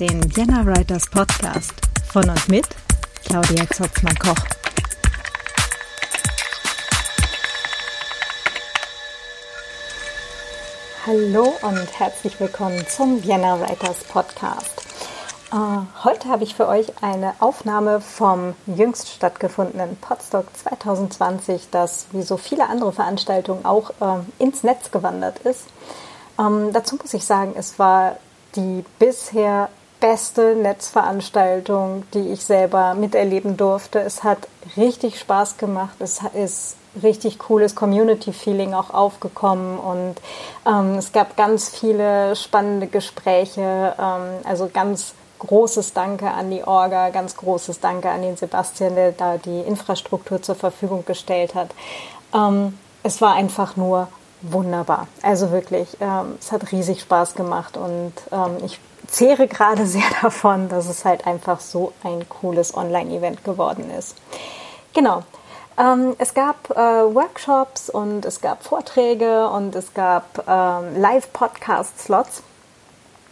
Den Vienna Writers Podcast von und mit Claudia Zotzmann-Koch. Hallo und herzlich willkommen zum Vienna Writers Podcast. Uh, heute habe ich für euch eine Aufnahme vom jüngst stattgefundenen Podstock 2020, das wie so viele andere Veranstaltungen auch uh, ins Netz gewandert ist. Ähm, dazu muss ich sagen, es war die bisher beste Netzveranstaltung, die ich selber miterleben durfte. Es hat richtig Spaß gemacht. Es ist richtig cooles Community-Feeling auch aufgekommen und ähm, es gab ganz viele spannende Gespräche. Ähm, also ganz großes Danke an die Orga, ganz großes Danke an den Sebastian, der da die Infrastruktur zur Verfügung gestellt hat. Ähm, es war einfach nur wunderbar. Also wirklich, ähm, es hat riesig Spaß gemacht und ähm, ich zehre gerade sehr davon, dass es halt einfach so ein cooles Online-Event geworden ist. Genau. Ähm, es gab äh, Workshops und es gab Vorträge und es gab ähm, Live-Podcast-Slots.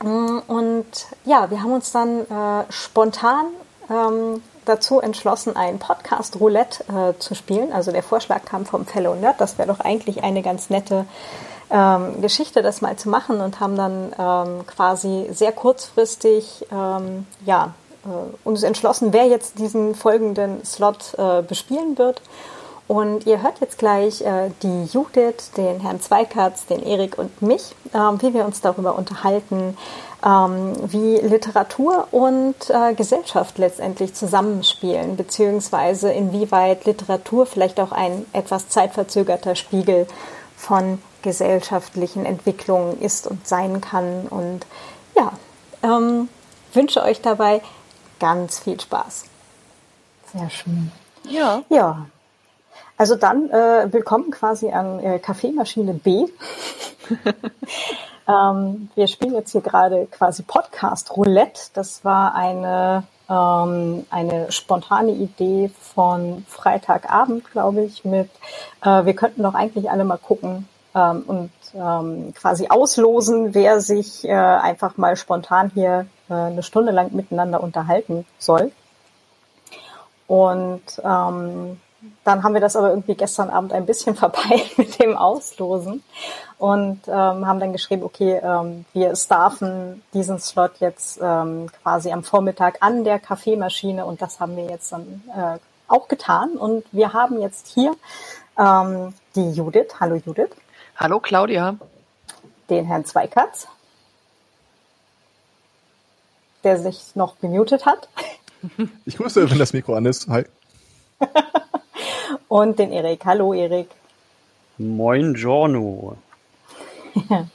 Mm, und ja, wir haben uns dann äh, spontan ähm, dazu entschlossen, ein Podcast Roulette äh, zu spielen. Also der Vorschlag kam vom Fellow Nerd. Das wäre doch eigentlich eine ganz nette ähm, Geschichte, das mal zu machen und haben dann ähm, quasi sehr kurzfristig ähm, ja, äh, uns entschlossen, wer jetzt diesen folgenden Slot äh, bespielen wird. Und ihr hört jetzt gleich äh, die Judith, den Herrn Zweikatz, den Erik und mich, ähm, wie wir uns darüber unterhalten, ähm, wie Literatur und äh, Gesellschaft letztendlich zusammenspielen, beziehungsweise inwieweit Literatur vielleicht auch ein etwas zeitverzögerter Spiegel von gesellschaftlichen Entwicklungen ist und sein kann. Und ja, ähm, wünsche euch dabei ganz viel Spaß. Sehr schön. Ja. Ja. Also dann äh, willkommen quasi an äh, Kaffeemaschine B. ähm, wir spielen jetzt hier gerade quasi Podcast Roulette. Das war eine ähm, eine spontane Idee von Freitagabend, glaube ich, mit äh, wir könnten doch eigentlich alle mal gucken ähm, und ähm, quasi auslosen, wer sich äh, einfach mal spontan hier äh, eine Stunde lang miteinander unterhalten soll. Und ähm, dann haben wir das aber irgendwie gestern Abend ein bisschen verpeilt mit dem Auslosen und ähm, haben dann geschrieben, okay, ähm, wir starfen diesen Slot jetzt ähm, quasi am Vormittag an der Kaffeemaschine und das haben wir jetzt dann äh, auch getan und wir haben jetzt hier ähm, die Judith. Hallo Judith. Hallo Claudia. Den Herrn Zweikatz, der sich noch gemutet hat. Ich grüße, wenn das Mikro an ist. Hi. und den Erik. Hallo Erik. Moin Giorno.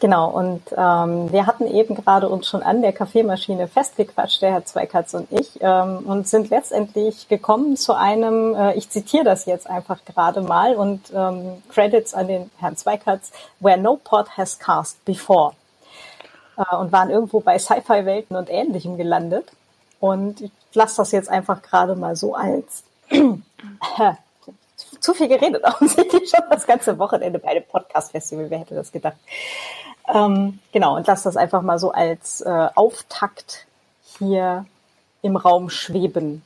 genau, und ähm, wir hatten eben gerade uns schon an der Kaffeemaschine festgequatscht, der Herr Zweikatz und ich, ähm, und sind letztendlich gekommen zu einem, äh, ich zitiere das jetzt einfach gerade mal, und ähm, Credits an den Herrn Zweikatz, where no pod has cast before. Äh, und waren irgendwo bei Sci-Fi-Welten und Ähnlichem gelandet. Und ich lasse das jetzt einfach gerade mal so als zu viel geredet offensichtlich schon das ganze Wochenende bei einem Podcast-Festival. Wer hätte das gedacht? Ähm, genau, und lass das einfach mal so als äh, Auftakt hier im Raum schweben.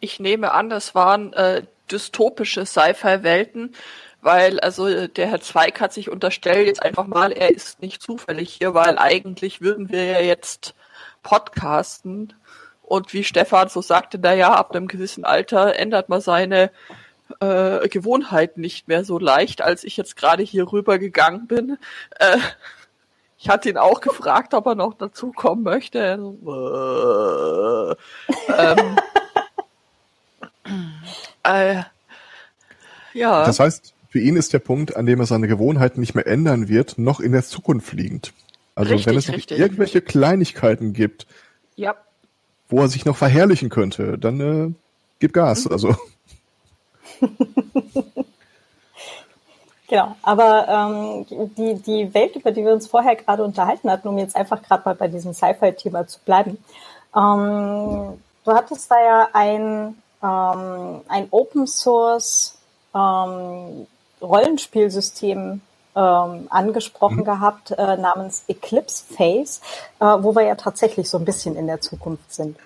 Ich nehme an, das waren äh, dystopische Sci-Fi-Welten, weil also der Herr Zweig hat sich unterstellt jetzt einfach mal, er ist nicht zufällig hier, weil eigentlich würden wir ja jetzt podcasten und wie Stefan so sagte, naja, ab einem gewissen Alter ändert man seine äh, Gewohnheiten nicht mehr so leicht, als ich jetzt gerade hier rüber gegangen bin. Äh, ich hatte ihn auch gefragt, ob er noch dazukommen möchte. äh, ähm, äh, ja. Das heißt, für ihn ist der Punkt, an dem er seine Gewohnheiten nicht mehr ändern wird, noch in der Zukunft liegend. Also richtig, wenn es noch richtig. irgendwelche Kleinigkeiten gibt, ja wo er sich noch verherrlichen könnte, dann äh, gib Gas. Mhm. Also. genau, aber ähm, die, die Welt, über die wir uns vorher gerade unterhalten hatten, um jetzt einfach gerade mal bei diesem Sci-Fi-Thema zu bleiben. Ähm, du hattest da ja ein, ähm, ein Open Source ähm, Rollenspielsystem ähm, angesprochen mhm. gehabt, äh, namens Eclipse Phase, äh, wo wir ja tatsächlich so ein bisschen in der Zukunft sind.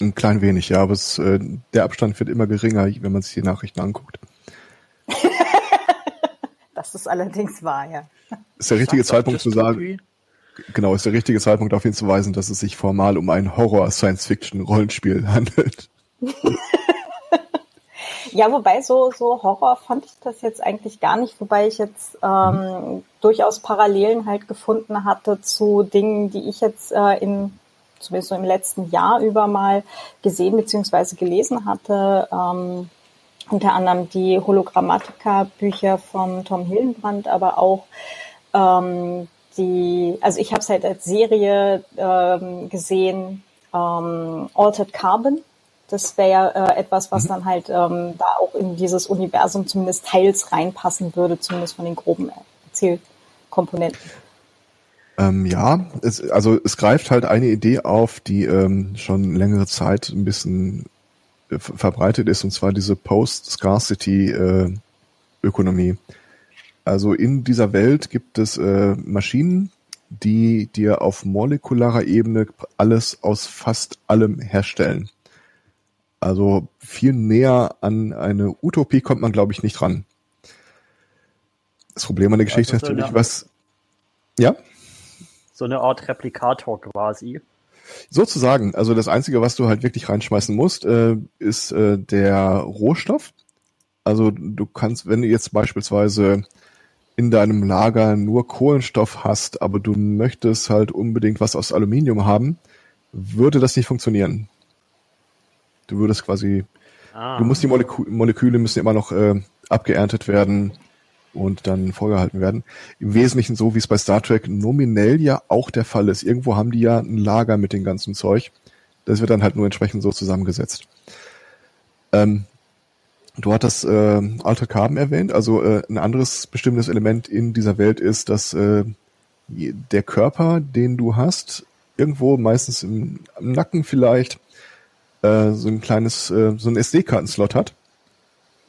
Ein klein wenig, ja, aber es, äh, der Abstand wird immer geringer, wenn man sich die Nachrichten anguckt. das ist allerdings wahr, ja. Ist der richtige Zeitpunkt zu sagen, genau, ist der richtige Zeitpunkt darauf hinzuweisen, dass es sich formal um ein Horror-Science-Fiction-Rollenspiel handelt. Ja, wobei so, so Horror fand ich das jetzt eigentlich gar nicht, wobei ich jetzt ähm, durchaus Parallelen halt gefunden hatte zu Dingen, die ich jetzt äh, in zumindest so im letzten Jahr über mal gesehen bzw. gelesen hatte. Ähm, unter anderem die Hologrammatika-Bücher von Tom Hillenbrand, aber auch ähm, die, also ich habe es halt als Serie ähm, gesehen, ähm, Altered Carbon das wäre äh, etwas, was mhm. dann halt ähm, da auch in dieses Universum zumindest teils reinpassen würde, zumindest von den groben Erzählkomponenten. Ähm, ja, es, also es greift halt eine Idee auf, die ähm, schon längere Zeit ein bisschen äh, verbreitet ist, und zwar diese Post-Scarcity-Ökonomie. Äh, also in dieser Welt gibt es äh, Maschinen, die dir auf molekularer Ebene alles aus fast allem herstellen. Also viel näher an eine Utopie kommt man, glaube ich, nicht ran. Das Problem an der Geschichte also so ist natürlich, was. Ja? So eine Art Replikator quasi. Sozusagen. Also das Einzige, was du halt wirklich reinschmeißen musst, äh, ist äh, der Rohstoff. Also du kannst, wenn du jetzt beispielsweise in deinem Lager nur Kohlenstoff hast, aber du möchtest halt unbedingt was aus Aluminium haben, würde das nicht funktionieren. Du würdest quasi, ah. du musst die Molekü Moleküle müssen immer noch äh, abgeerntet werden und dann vorgehalten werden. Im Wesentlichen so, wie es bei Star Trek nominell ja auch der Fall ist. Irgendwo haben die ja ein Lager mit dem ganzen Zeug. Das wird dann halt nur entsprechend so zusammengesetzt. Ähm, du hattest äh, Alter Carbon erwähnt. Also äh, ein anderes bestimmtes Element in dieser Welt ist, dass äh, der Körper, den du hast, irgendwo meistens im, im Nacken vielleicht, äh, so ein kleines, äh, so ein SD-Kartenslot hat,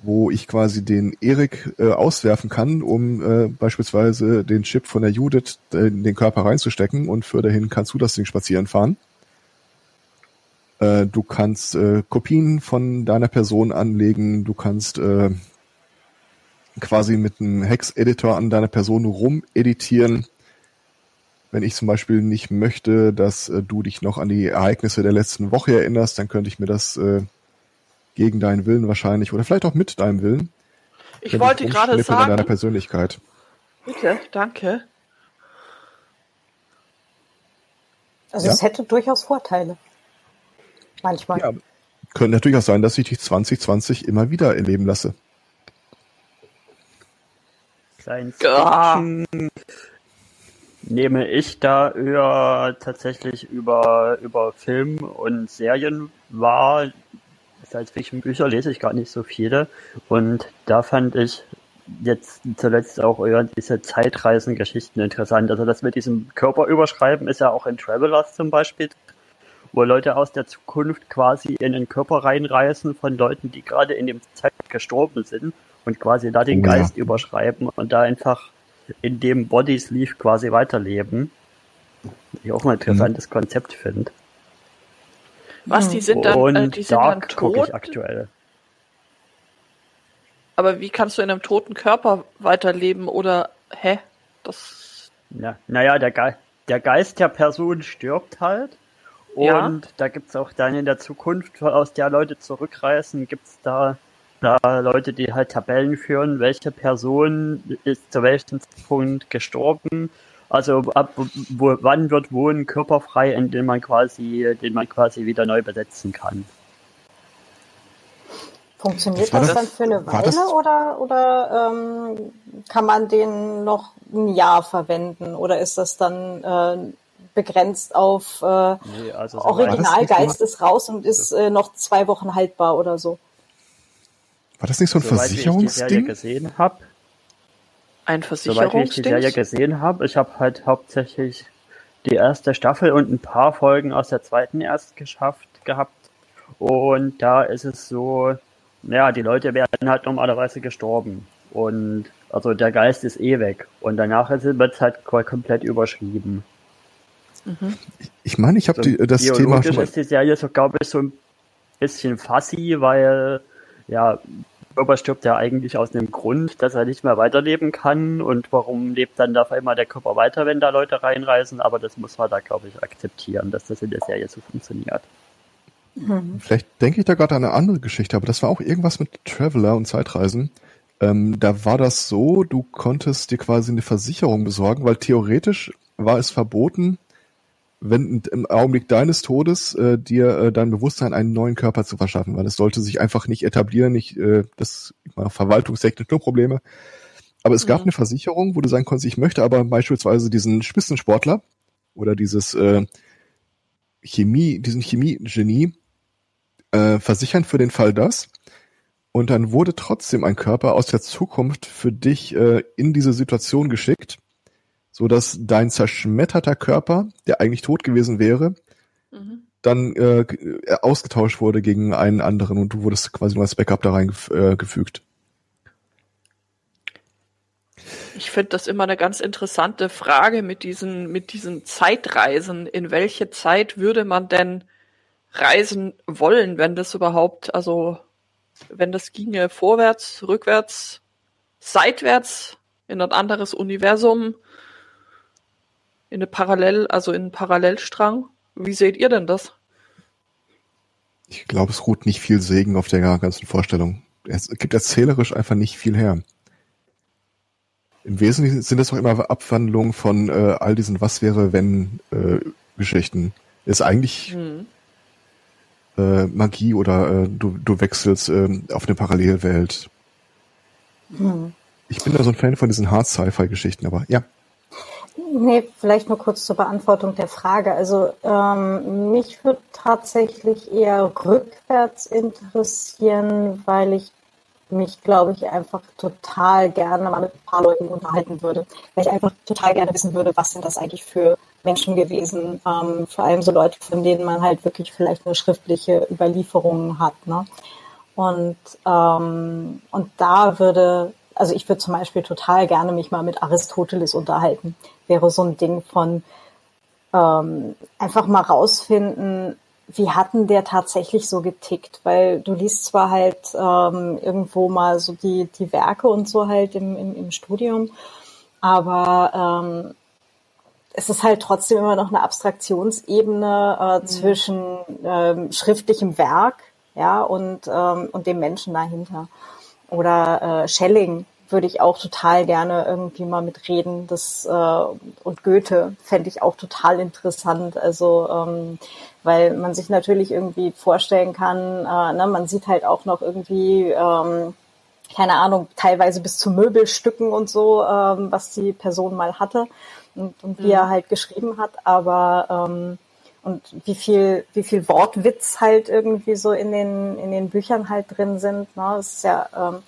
wo ich quasi den Erik äh, auswerfen kann, um äh, beispielsweise den Chip von der Judith äh, in den Körper reinzustecken. Und für dahin kannst du das Ding spazieren fahren. Äh, du kannst äh, Kopien von deiner Person anlegen, du kannst äh, quasi mit einem Hex-Editor an deiner Person rumeditieren wenn ich zum Beispiel nicht möchte, dass äh, du dich noch an die Ereignisse der letzten Woche erinnerst, dann könnte ich mir das äh, gegen deinen Willen wahrscheinlich oder vielleicht auch mit deinem Willen. Ich wollte gerade sagen. deiner Persönlichkeit. Bitte, danke. Also ja? es hätte durchaus Vorteile. Manchmal. Ja, könnte natürlich auch sein, dass ich dich 2020 immer wieder erleben lasse. Kleines ah nehme ich da eher tatsächlich über, über Film und Serien wahr. Science-Fiction-Bücher lese ich gar nicht so viele. Und da fand ich jetzt zuletzt auch eher diese Zeitreisengeschichten interessant. Also das mit diesem Körperüberschreiben ist ja auch in Travelers zum Beispiel, wo Leute aus der Zukunft quasi in den Körper reinreisen von Leuten, die gerade in dem Zeit gestorben sind und quasi da den oh, Geist ja. überschreiben und da einfach in dem Bodysleeve quasi weiterleben. Ich auch ein interessantes mhm. Konzept finde. Was, die sind dann, Und äh, die sind Dark dann tot? ich aktuell. Aber wie kannst du in einem toten Körper weiterleben oder, hä? Das. Ja, naja, der, Ge der Geist der Person stirbt halt. Und ja. da es auch dann in der Zukunft, aus der Leute zurückreisen, gibt es da da Leute, die halt Tabellen führen, welche Person ist zu welchem Zeitpunkt gestorben. Also ab wo, wann wird wo ein Körper frei, in den man quasi, den man quasi wieder neu besetzen kann. Funktioniert das, das, dann für eine Weile oder, oder ähm, kann man den noch ein Jahr verwenden oder ist das dann äh, begrenzt auf äh, nee, also so Originalgeist ist raus und ist äh, noch zwei Wochen haltbar oder so? War das nicht so ein Soweit Versicherungsding? Ich die Serie gesehen habe. Ein Versicherungsding? Soweit ich die Serie gesehen habe. Ich habe halt hauptsächlich die erste Staffel und ein paar Folgen aus der zweiten erst geschafft gehabt. Und da ist es so, ja, die Leute werden halt normalerweise gestorben. Und Also der Geist ist eh weg. Und danach wird es halt komplett überschrieben. Mhm. Ich meine, ich habe also, das Thema schon mal... ist die Serie so, glaube ich, so ein bisschen fassi, weil ja, Bubba stirbt ja eigentlich aus dem Grund, dass er nicht mehr weiterleben kann. Und warum lebt dann auf einmal der Körper weiter, wenn da Leute reinreisen? Aber das muss man da, glaube ich, akzeptieren, dass das in der Serie so funktioniert. Mhm. Vielleicht denke ich da gerade an eine andere Geschichte, aber das war auch irgendwas mit Traveler und Zeitreisen. Ähm, da war das so, du konntest dir quasi eine Versicherung besorgen, weil theoretisch war es verboten, wenn im Augenblick deines Todes äh, dir äh, dein Bewusstsein einen neuen Körper zu verschaffen, weil es sollte sich einfach nicht etablieren, nicht äh, das verwaltungstechnisch nur Probleme. Aber es gab mhm. eine Versicherung, wo du sagen konntest, ich möchte aber beispielsweise diesen Spitzensportler oder dieses äh, Chemie, diesen Chemie-Genie äh, versichern für den Fall das. Und dann wurde trotzdem ein Körper aus der Zukunft für dich äh, in diese Situation geschickt so dass dein zerschmetterter Körper, der eigentlich tot gewesen wäre, mhm. dann äh, ausgetauscht wurde gegen einen anderen und du wurdest quasi nur als Backup da reingefügt. Äh, ich finde das immer eine ganz interessante Frage mit diesen, mit diesen Zeitreisen. In welche Zeit würde man denn reisen wollen, wenn das überhaupt, also wenn das ginge vorwärts, rückwärts, seitwärts in ein anderes Universum? In eine Parallel, also in einen Parallelstrang. Wie seht ihr denn das? Ich glaube, es ruht nicht viel Segen auf der ganzen Vorstellung. Es gibt erzählerisch einfach nicht viel her. Im Wesentlichen sind es doch immer Abwandlungen von äh, all diesen Was wäre, wenn äh, Geschichten. Ist eigentlich hm. äh, Magie oder äh, du, du wechselst äh, auf eine Parallelwelt. Hm. Ich bin da so ein Fan von diesen Hard-Sci-Fi-Geschichten, aber ja. Nee, vielleicht nur kurz zur Beantwortung der Frage. Also ähm, mich würde tatsächlich eher rückwärts interessieren, weil ich mich, glaube ich, einfach total gerne mal mit ein paar Leuten unterhalten würde. Weil ich einfach total gerne wissen würde, was sind das eigentlich für Menschen gewesen. Ähm, vor allem so Leute, von denen man halt wirklich vielleicht eine schriftliche Überlieferung hat. Ne? Und, ähm, und da würde also ich würde zum Beispiel total gerne mich mal mit Aristoteles unterhalten. Wäre so ein Ding von ähm, einfach mal rausfinden, wie hatten der tatsächlich so getickt? Weil du liest zwar halt ähm, irgendwo mal so die, die Werke und so halt im, im, im Studium, aber ähm, es ist halt trotzdem immer noch eine Abstraktionsebene äh, mhm. zwischen ähm, schriftlichem Werk ja, und, ähm, und dem Menschen dahinter. Oder äh, Schelling würde ich auch total gerne irgendwie mal mitreden. Das äh, und Goethe fände ich auch total interessant. Also ähm, weil man sich natürlich irgendwie vorstellen kann, äh, ne, man sieht halt auch noch irgendwie ähm, keine Ahnung, teilweise bis zu Möbelstücken und so, ähm, was die Person mal hatte und, und wie mhm. er halt geschrieben hat, aber ähm, und wie viel, wie viel Wortwitz halt irgendwie so in den, in den Büchern halt drin sind. Ne? Das ist ja, ähm,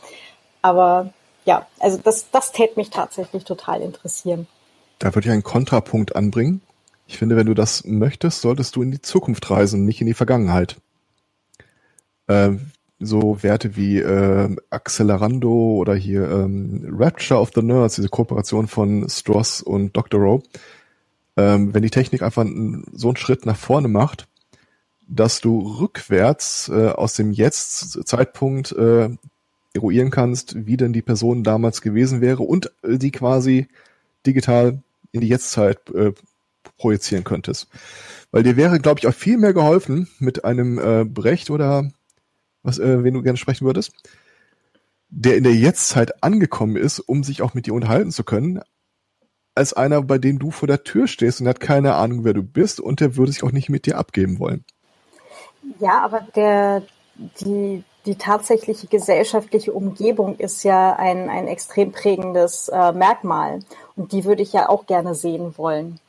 aber ja, also das, das täte mich tatsächlich total interessieren. Da würde ich einen Kontrapunkt anbringen. Ich finde, wenn du das möchtest, solltest du in die Zukunft reisen, nicht in die Vergangenheit. Äh, so Werte wie äh, Accelerando oder hier ähm, Rapture of the Nerds, diese Kooperation von Stross und Dr. Rowe. Ähm, wenn die Technik einfach so einen Schritt nach vorne macht, dass du rückwärts äh, aus dem Jetzt-Zeitpunkt äh, eruieren kannst, wie denn die Person damals gewesen wäre und äh, die quasi digital in die Jetztzeit äh, projizieren könntest. Weil dir wäre, glaube ich, auch viel mehr geholfen mit einem äh, Brecht oder was, äh, wen du gerne sprechen würdest, der in der Jetztzeit angekommen ist, um sich auch mit dir unterhalten zu können, als einer, bei dem du vor der Tür stehst und hat keine Ahnung, wer du bist und der würde sich auch nicht mit dir abgeben wollen. Ja, aber der, die, die tatsächliche gesellschaftliche Umgebung ist ja ein, ein extrem prägendes äh, Merkmal. Und die würde ich ja auch gerne sehen wollen.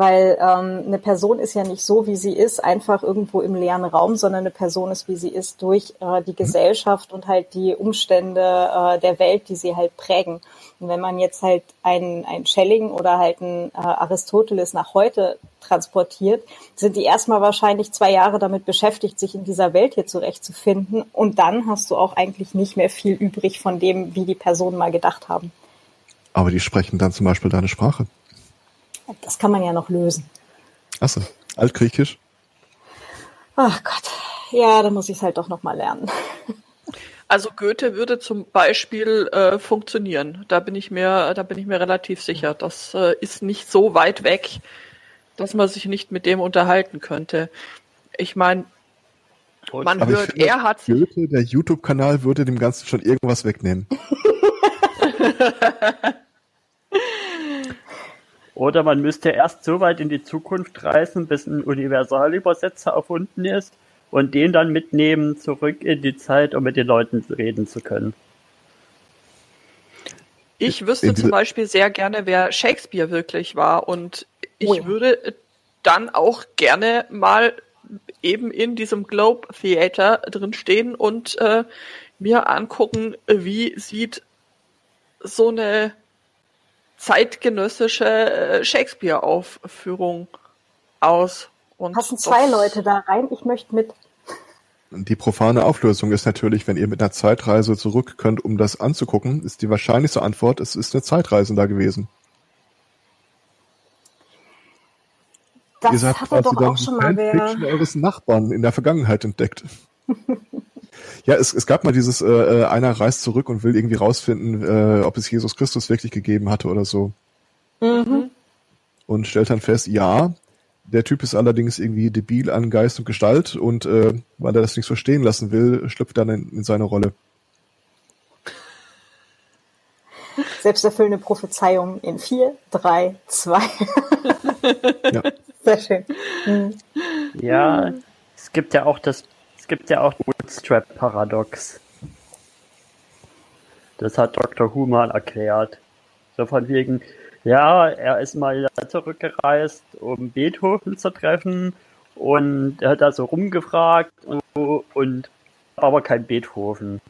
Weil ähm, eine Person ist ja nicht so, wie sie ist, einfach irgendwo im leeren Raum, sondern eine Person ist, wie sie ist, durch äh, die Gesellschaft und halt die Umstände äh, der Welt, die sie halt prägen. Und wenn man jetzt halt ein, ein Schelling oder halt ein äh, Aristoteles nach heute transportiert, sind die erstmal wahrscheinlich zwei Jahre damit beschäftigt, sich in dieser Welt hier zurechtzufinden. Und dann hast du auch eigentlich nicht mehr viel übrig von dem, wie die Personen mal gedacht haben. Aber die sprechen dann zum Beispiel deine Sprache. Das kann man ja noch lösen. Achso, Altgriechisch? Ach Gott. Ja, da muss ich es halt doch nochmal lernen. Also Goethe würde zum Beispiel äh, funktionieren. Da bin ich mir, da bin ich mir relativ sicher. Das äh, ist nicht so weit weg, dass man sich nicht mit dem unterhalten könnte. Ich meine, man Aber hört, finde, er hat Goethe, der YouTube-Kanal würde dem Ganzen schon irgendwas wegnehmen. Oder man müsste erst so weit in die Zukunft reisen, bis ein Universalübersetzer erfunden ist und den dann mitnehmen zurück in die Zeit, um mit den Leuten reden zu können. Ich wüsste In zum Beispiel sehr gerne, wer Shakespeare wirklich war und ich Oh würde dann auch gerne mal eben in diesem Globe Theater drin stehen und äh, mir angucken, wie sieht so eine zeitgenössische äh, Shakespeare-Aufführung aus. Und Passen zwei Leute da rein. Ich möchte mit. Die profane Auflösung ist natürlich, wenn ihr mit einer Zeitreise zurück könnt, um das anzugucken, ist die wahrscheinlichste Antwort, es ist eine Zeitreise da gewesen. ihr Das seid hat er quasi doch auch schon mal wer. eures Nachbarn in der Vergangenheit entdeckt. ja, es, es gab mal dieses, äh, äh, einer reist zurück und will irgendwie rausfinden, äh, ob es Jesus Christus wirklich gegeben hatte oder so. Mhm. Und stellt dann fest, ja, der Typ ist allerdings irgendwie debil an Geist und Gestalt und äh, weil er das nicht so stehen lassen will, schlüpft dann in, in seine Rolle. Selbsterfüllende Prophezeiung in vier, drei, zwei. Ja. Sehr schön. Mhm. Ja, es gibt ja auch das, gibt ja auch Bootstrap-Paradox. Das hat Dr. Who mal erklärt. So von wegen, ja, er ist mal zurückgereist, um Beethoven zu treffen und er hat da so rumgefragt und, und aber kein Beethoven.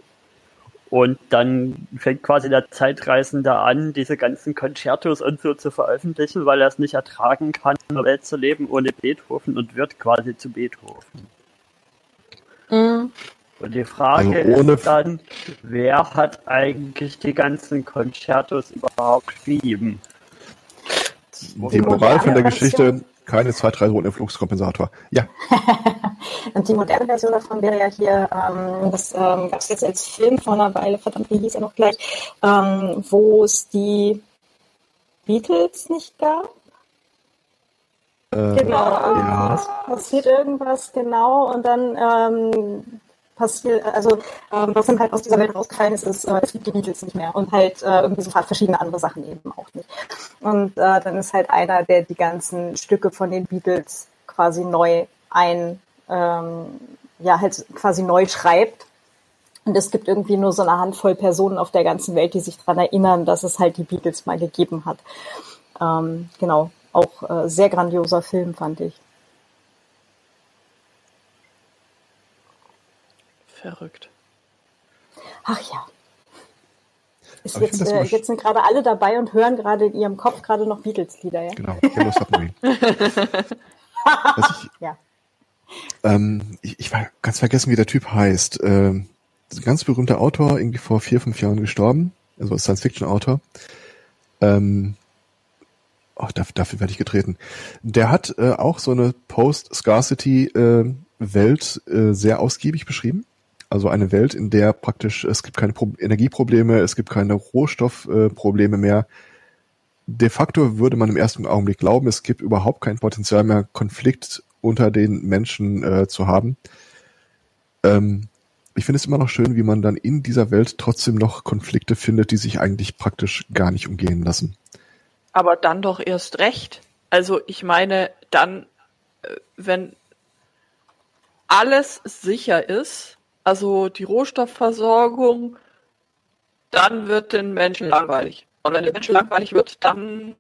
Und dann fängt quasi der Zeitreisende an, diese ganzen Concertos und so zu veröffentlichen, weil er es nicht ertragen kann, in einer Welt zu leben ohne Beethoven und wird quasi zu Beethoven. Mhm. Und die Frage Also ohne- ist dann, wer hat eigentlich die ganzen Concertos überhaupt geschrieben? Die Moral von der. Geschichte, keine Zeitreise ohne Fluxkompensator. Ja, Und die moderne Version davon wäre ja hier, ähm, das ähm, gab es jetzt als Film vor einer Weile, verdammt, wie hieß er noch gleich, ähm, wo es die Beatles nicht gab. Äh, Genau. ja. Passiert irgendwas, genau, und dann ähm, passiert, also ähm, was dann halt aus dieser Welt rausgefallen ist, ist, äh, es gibt die Beatles nicht mehr und halt äh, irgendwie so verschiedene andere Sachen eben auch nicht. Und äh, dann ist halt einer, der die ganzen Stücke von den Beatles quasi neu ein, ähm, ja, halt quasi neu schreibt. Und es gibt irgendwie nur so eine Handvoll Personen auf der ganzen Welt, die sich daran erinnern, dass es halt die Beatles mal gegeben hat. Ähm, genau, auch äh, sehr grandioser Film, fand ich. Verrückt. Ach ja. Ist jetzt, äh, jetzt sind gerade alle dabei und hören gerade in ihrem Kopf gerade noch Beatles-Lieder, ja? Genau, Yellow Submarine. Ich, Ja. ähm, ich, ich war ganz vergessen, wie der Typ heißt. Ähm, ein ganz berühmter Autor, irgendwie vor vier, fünf Jahren gestorben. Also Science-Fiction-Autor. Ähm, oh, dafür, dafür werde ich getreten. Der hat äh, auch so eine Post-Scarcity-Welt äh, sehr ausgiebig beschrieben. Also eine Welt, in der praktisch es gibt keine Pro Energieprobleme, es gibt keine Rohstoffprobleme äh, mehr. De facto würde man im ersten Augenblick glauben, es gibt überhaupt kein Potenzial mehr, Konflikt unter den Menschen äh, zu haben. Ähm, ich finde es immer noch schön, wie man dann in dieser Welt trotzdem noch Konflikte findet, die sich eigentlich praktisch gar nicht umgehen lassen. Aber dann doch erst recht. Also ich meine, dann, äh, wenn alles sicher ist, also die Rohstoffversorgung, dann wird den Menschen langweilig. Und wenn den Menschen langweilig wird, dann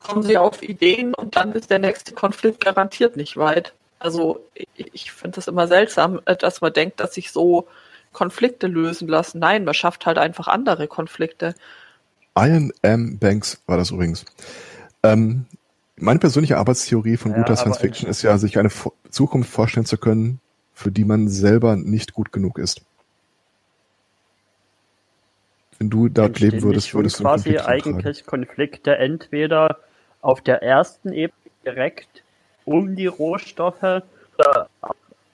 kommen sie auf Ideen und dann ist der nächste Konflikt garantiert nicht weit. Also ich, ich finde das immer seltsam, äh, dass man denkt, dass sich so Konflikte lösen lassen. Nein, man schafft halt einfach andere Konflikte. Ian M. Banks war das übrigens. Ähm, meine persönliche Arbeitstheorie von guter Science Fiction ist ja, sich eine Zukunft vorstellen zu können, für die man selber nicht gut genug ist. Wenn du dort leben würdest, würdest du quasi eigentlich Konflikte entweder auf der ersten Ebene direkt um die Rohstoffe oder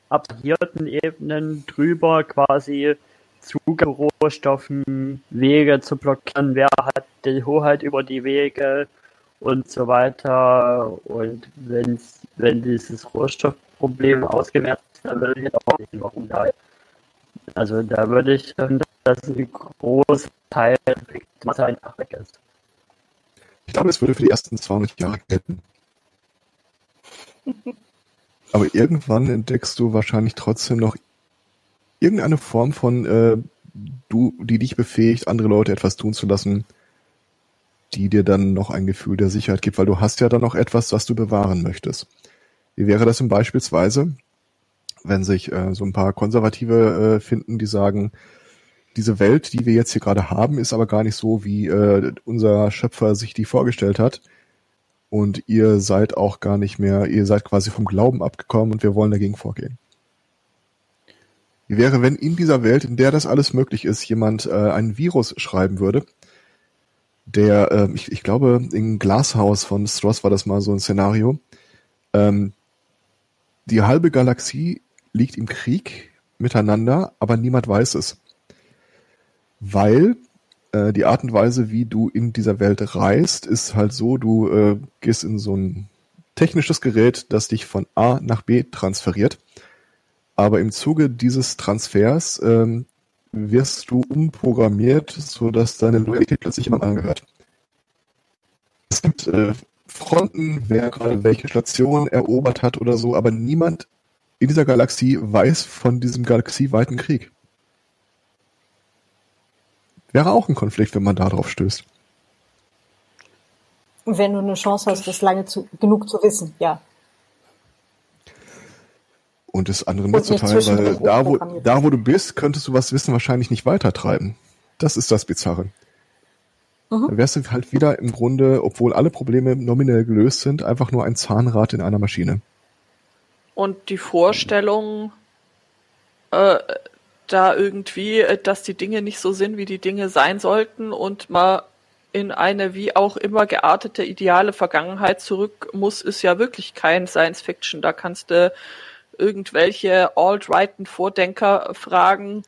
abstrahierten Ebenen drüber quasi Zugang Rohstoffen, Wege zu blockieren, wer hat die Hoheit über die Wege und so weiter. Und wenn's, wenn dieses Rohstoffproblem ausgemerzt ist, dann würde ich auch nicht warum da. Also da würde ich sagen, dass ein großer Teil der Masse einfach weg ist. Ich glaube, es würde für die ersten 200 Jahre gelten. Aber irgendwann entdeckst du wahrscheinlich trotzdem noch irgendeine Form von äh, du, die dich befähigt, andere Leute etwas tun zu lassen, die dir dann noch ein Gefühl der Sicherheit gibt, weil du hast ja dann noch etwas, was du bewahren möchtest. Wie wäre das denn beispielsweise, wenn sich äh, so ein paar Konservative äh, finden, die sagen, diese Welt, die wir jetzt hier gerade haben, ist aber gar nicht so, wie äh, unser Schöpfer sich die vorgestellt hat. Und ihr seid auch gar nicht mehr, ihr seid quasi vom Glauben abgekommen und wir wollen dagegen vorgehen. Wie wäre, wenn in dieser Welt, in der das alles möglich ist, jemand äh, ein Virus schreiben würde, der, äh, ich, ich glaube, in Glashaus von Stross war das mal so ein Szenario. Ähm, die halbe Galaxie liegt im Krieg miteinander, aber niemand weiß es. Weil äh, die Art und Weise, wie du in dieser Welt reist, ist halt so, du äh, gehst in so ein technisches Gerät, das dich von A nach B transferiert aber im Zuge dieses Transfers ähm, wirst du umprogrammiert, so dass deine Loyalität plötzlich jemand angehört. Es gibt äh, Fronten, wer gerade welche Station erobert hat oder so, aber niemand in dieser Galaxie weiß von diesem galaxieweiten Krieg. Wäre auch ein Konflikt, wenn man darauf stößt. Wenn du eine Chance hast, das lange zu, genug zu wissen, ja und das andere mitzuteilen, weil da wo, da, wo du bist, könntest du was Wissen wahrscheinlich nicht weitertreiben. Das ist das Bizarre. Mhm. Da wärst du halt wieder im Grunde, obwohl alle Probleme nominell gelöst sind, einfach nur ein Zahnrad in einer Maschine. Und die Vorstellung, äh, da irgendwie, äh, dass die Dinge nicht so sind, wie die Dinge sein sollten und mal in eine wie auch immer geartete ideale Vergangenheit zurück muss, ist ja wirklich kein Science Fiction. Da kannst du irgendwelche alt-righten Vordenker fragen.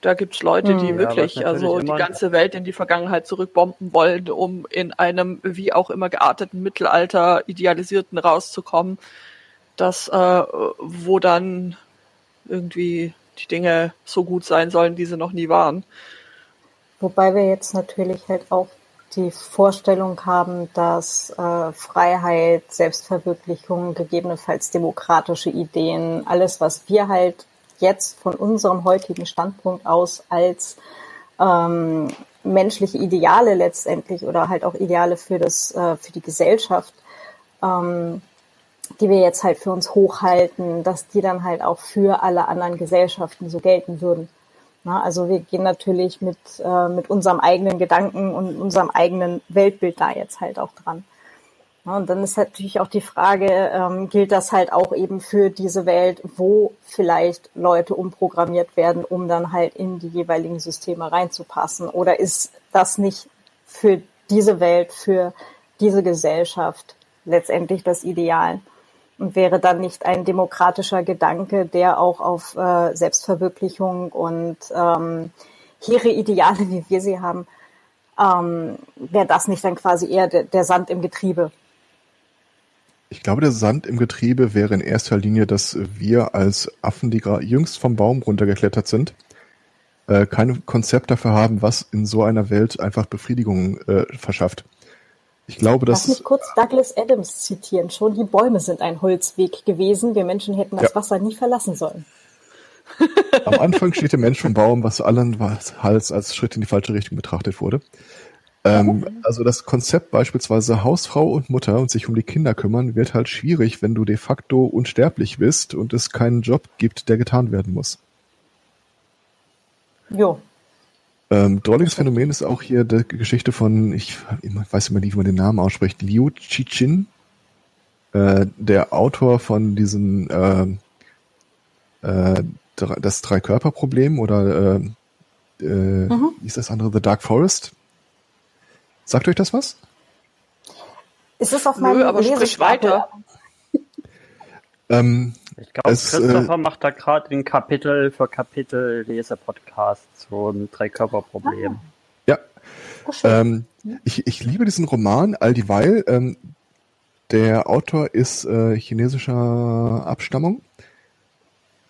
Da gibt's Leute, die hm, wirklich ja, also die ganze Welt in die Vergangenheit zurückbomben wollen, um in einem wie auch immer gearteten Mittelalter idealisierten rauszukommen, das äh, wo dann irgendwie die Dinge so gut sein sollen, wie sie noch nie waren. Wobei wir jetzt natürlich halt auch die Vorstellung haben, dass äh, Freiheit, Selbstverwirklichung, gegebenenfalls demokratische Ideen, alles, was wir halt jetzt von unserem heutigen Standpunkt aus als ähm, menschliche Ideale letztendlich oder halt auch Ideale für das äh, für die Gesellschaft, ähm, die wir jetzt halt für uns hochhalten, dass die dann halt auch für alle anderen Gesellschaften so gelten würden. Na, also wir gehen natürlich mit, äh, mit unserem eigenen Gedanken und unserem eigenen Weltbild da jetzt halt auch dran. Na, und dann ist natürlich auch die Frage, ähm, gilt das halt auch eben für diese Welt, wo vielleicht Leute umprogrammiert werden, um dann halt in die jeweiligen Systeme reinzupassen? Oder ist das nicht für diese Welt, für diese Gesellschaft letztendlich das Ideal? Und wäre dann nicht ein demokratischer Gedanke, der auch auf äh, Selbstverwirklichung und ähm, hehre Ideale, wie wir sie haben, ähm, wäre das nicht dann quasi eher der, der Sand im Getriebe? Ich glaube, der Sand im Getriebe wäre in erster Linie, dass wir als Affen, die gerade jüngst vom Baum runtergeklettert sind, äh, kein Konzept dafür haben, was in so einer Welt einfach Befriedigung äh, verschafft. Ich glaube, dass. Lass mich kurz Douglas Adams zitieren. Schon die Bäume sind ein Holzweg gewesen. Wir Menschen hätten das ja. Wasser nie verlassen sollen. Am Anfang steht der Mensch vom Baum, was allen Hals als Schritt in die falsche Richtung betrachtet wurde. Ähm, also das Konzept beispielsweise Hausfrau und Mutter und sich um die Kinder kümmern wird halt schwierig, wenn du de facto unsterblich bist und es keinen Job gibt, der getan werden muss. Jo, ähm, drolliges Phänomen ist auch hier die Geschichte von, ich, ich weiß immer nicht, wie man den Namen ausspricht, Liu Chichin, äh, der Autor von diesem äh, äh, das Drei-Körper-Problem oder äh, äh, mhm. wie ist das andere? The Dark Forest. Sagt euch das was? Ist es auf meinem Nö, aber sprich weiter. ähm, ich glaube, Christopher äh, macht da gerade den Kapitel für Kapitel Lesepodcast so ein Dreikörperproblem. Ja. Ähm, ich, ich liebe diesen Roman all dieweil. Ähm, der Autor ist äh, chinesischer Abstammung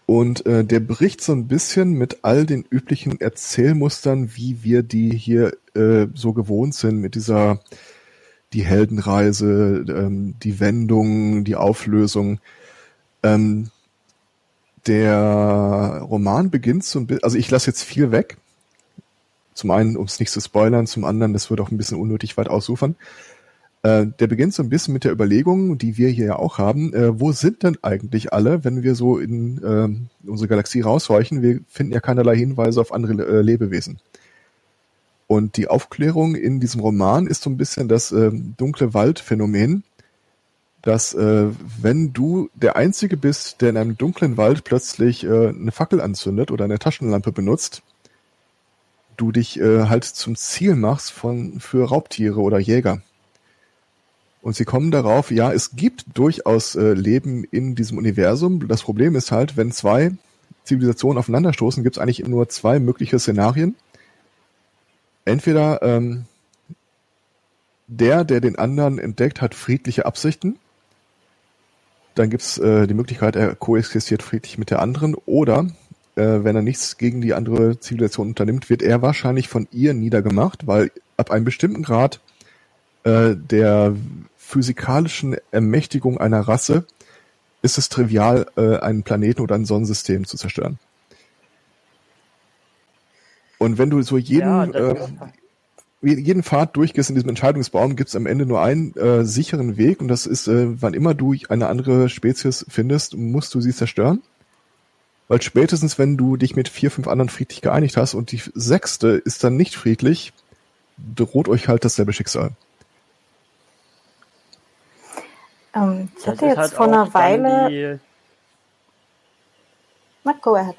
und äh, der bricht so ein bisschen mit all den üblichen Erzählmustern, wie wir die hier äh, so gewohnt sind, mit dieser die Heldenreise, ähm, die Wendung, die Auflösung. Ähm, der Roman beginnt so ein bisschen, also ich lasse jetzt viel weg. Zum einen, um es nicht zu spoilern, zum anderen, das wird auch ein bisschen unnötig weit ausufern. Äh, der beginnt so ein bisschen mit der Überlegung, die wir hier ja auch haben, äh, wo sind denn eigentlich alle, wenn wir so in äh, unsere Galaxie rausweichen? Wir finden ja keinerlei Hinweise auf andere äh, Lebewesen. Und die Aufklärung in diesem Roman ist so ein bisschen das äh, dunkle Waldphänomen, dass äh, wenn du der Einzige bist, der in einem dunklen Wald plötzlich äh, eine Fackel anzündet oder eine Taschenlampe benutzt, du dich äh, halt zum Ziel machst von für Raubtiere oder Jäger. Und sie kommen darauf, ja, es gibt durchaus äh, Leben in diesem Universum. Das Problem ist halt, wenn zwei Zivilisationen aufeinanderstoßen, gibt es eigentlich nur zwei mögliche Szenarien. Entweder ähm, der, der den anderen entdeckt, hat friedliche Absichten. Dann gibt es äh, die Möglichkeit, er koexistiert friedlich mit der anderen. Oder äh, wenn er nichts gegen die andere Zivilisation unternimmt, wird er wahrscheinlich von ihr niedergemacht, weil ab einem bestimmten Grad äh, der physikalischen Ermächtigung einer Rasse ist es trivial, äh, einen Planeten oder ein Sonnensystem zu zerstören. Und wenn du so jeden, ja, äh, jeden Pfad durchgehst in diesem Entscheidungsbaum, gibt es am Ende nur einen äh, sicheren Weg und das ist, äh, wann immer du eine andere Spezies findest, musst du sie zerstören. Weil spätestens, wenn du dich mit vier, fünf anderen friedlich geeinigt hast und die sechste ist dann nicht friedlich, droht euch halt dasselbe Schicksal. Ähm, ich hatte jetzt halt vor einer Weile. Die... Na, go ahead.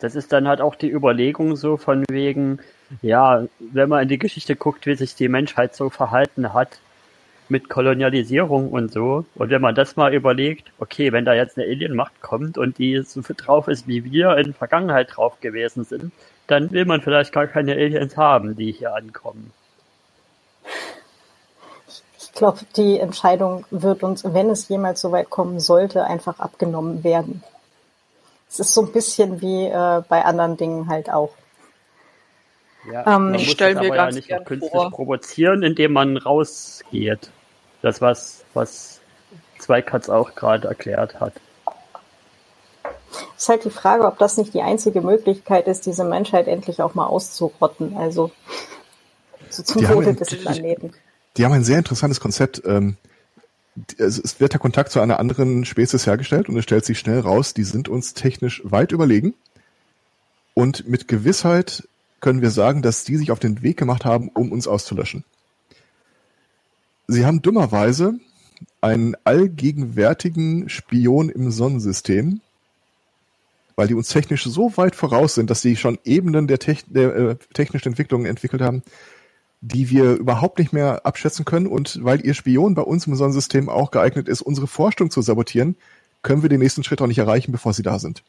Das ist dann halt auch die Überlegung so von wegen, ja, wenn man in die Geschichte guckt, wie sich die Menschheit so verhalten hat mit Kolonialisierung und so, und wenn man das mal überlegt, okay, wenn da jetzt eine Alienmacht kommt und die so drauf ist, wie wir in der Vergangenheit drauf gewesen sind, dann will man vielleicht gar keine Aliens haben, die hier ankommen glaube, die Entscheidung wird uns, wenn es jemals so weit kommen sollte, einfach abgenommen werden. Es ist so ein bisschen wie äh, bei anderen Dingen halt auch. Ja, ähm, ich stelle mir ganz ja nicht künstlich vor. provozieren, indem man rausgeht. Das was was Zweikatz auch gerade erklärt hat. Es ist halt die Frage, ob das nicht die einzige Möglichkeit ist, diese Menschheit endlich auch mal auszurotten. Also so zum Wohle des Planeten die haben ein sehr interessantes Konzept. Ähm, es wird der Kontakt zu einer anderen Spezies hergestellt und es stellt sich schnell raus, die sind uns technisch weit überlegen. Und mit Gewissheit können wir sagen, dass die sich auf den Weg gemacht haben, um uns auszulöschen. Sie haben dummerweise einen allgegenwärtigen Spion im Sonnensystem, weil die uns technisch so weit voraus sind, dass sie schon Ebenen der, Techn der äh, technischen Entwicklung entwickelt haben, die wir überhaupt nicht mehr abschätzen können. Und weil ihr Spion bei uns im Sonnensystem auch geeignet ist, unsere Forschung zu sabotieren, können wir den nächsten Schritt auch nicht erreichen, bevor sie da sind.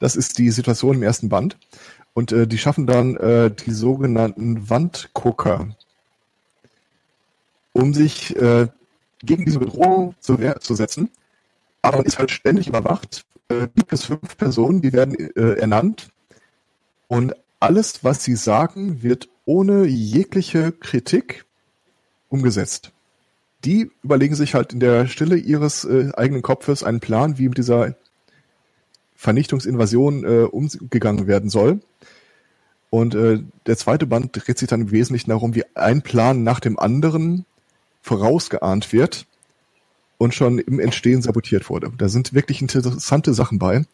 Das ist die Situation im ersten Band. Und äh, die schaffen dann äh, die sogenannten Wandgucker, um sich äh, gegen diese Bedrohung zu Wehr zu setzen. Aber man ist halt ständig überwacht. Äh, gibt es fünf Personen, die werden äh, ernannt. Und alles, was sie sagen, wird ohne jegliche Kritik umgesetzt. Die überlegen sich halt in der Stille ihres äh, eigenen Kopfes einen Plan, wie mit dieser Vernichtungsinvasion äh, umgegangen werden soll. Und äh, der zweite Band dreht sich dann im Wesentlichen darum, wie ein Plan nach dem anderen vorausgeahnt wird und schon im Entstehen sabotiert wurde. Da sind wirklich interessante Sachen bei.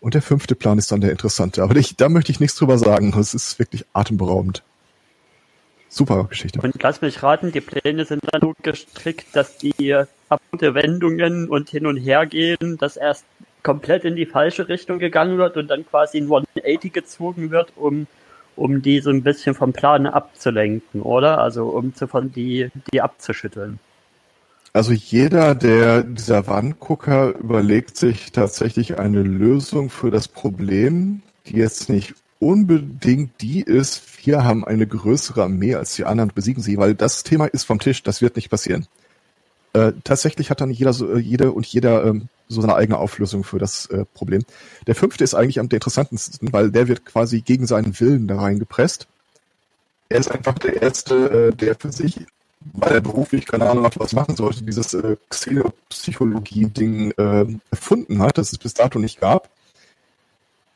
Und der fünfte Plan ist dann der interessante. Aber ich, da möchte ich nichts drüber sagen. Es ist wirklich atemberaubend. Super Geschichte. Und lass mich raten, die Pläne sind dann so gestrickt, dass die abrunden Wendungen und hin und her gehen, dass erst komplett in die falsche Richtung gegangen wird und dann quasi nur 180 gezogen wird, um, um die so ein bisschen vom Plan abzulenken, oder? Also um zu, von die, die abzuschütteln. Also jeder der dieser Wandgucker überlegt sich tatsächlich eine Lösung für das Problem, die jetzt nicht unbedingt die ist, wir haben eine größere Armee als die anderen, besiegen sie, weil das Thema ist vom Tisch, das wird nicht passieren. Äh, tatsächlich hat dann jeder, so, äh, jede und jeder ähm, so seine eigene Auflösung für das äh, Problem. Der fünfte ist eigentlich am interessantesten, weil der wird quasi gegen seinen Willen da reingepresst. Er ist einfach der Erste, äh, der für sich, weil er beruflich keine Ahnung hat, was machen sollte, dieses äh, Xenopsychologie-Ding äh, erfunden hat, das es bis dato nicht gab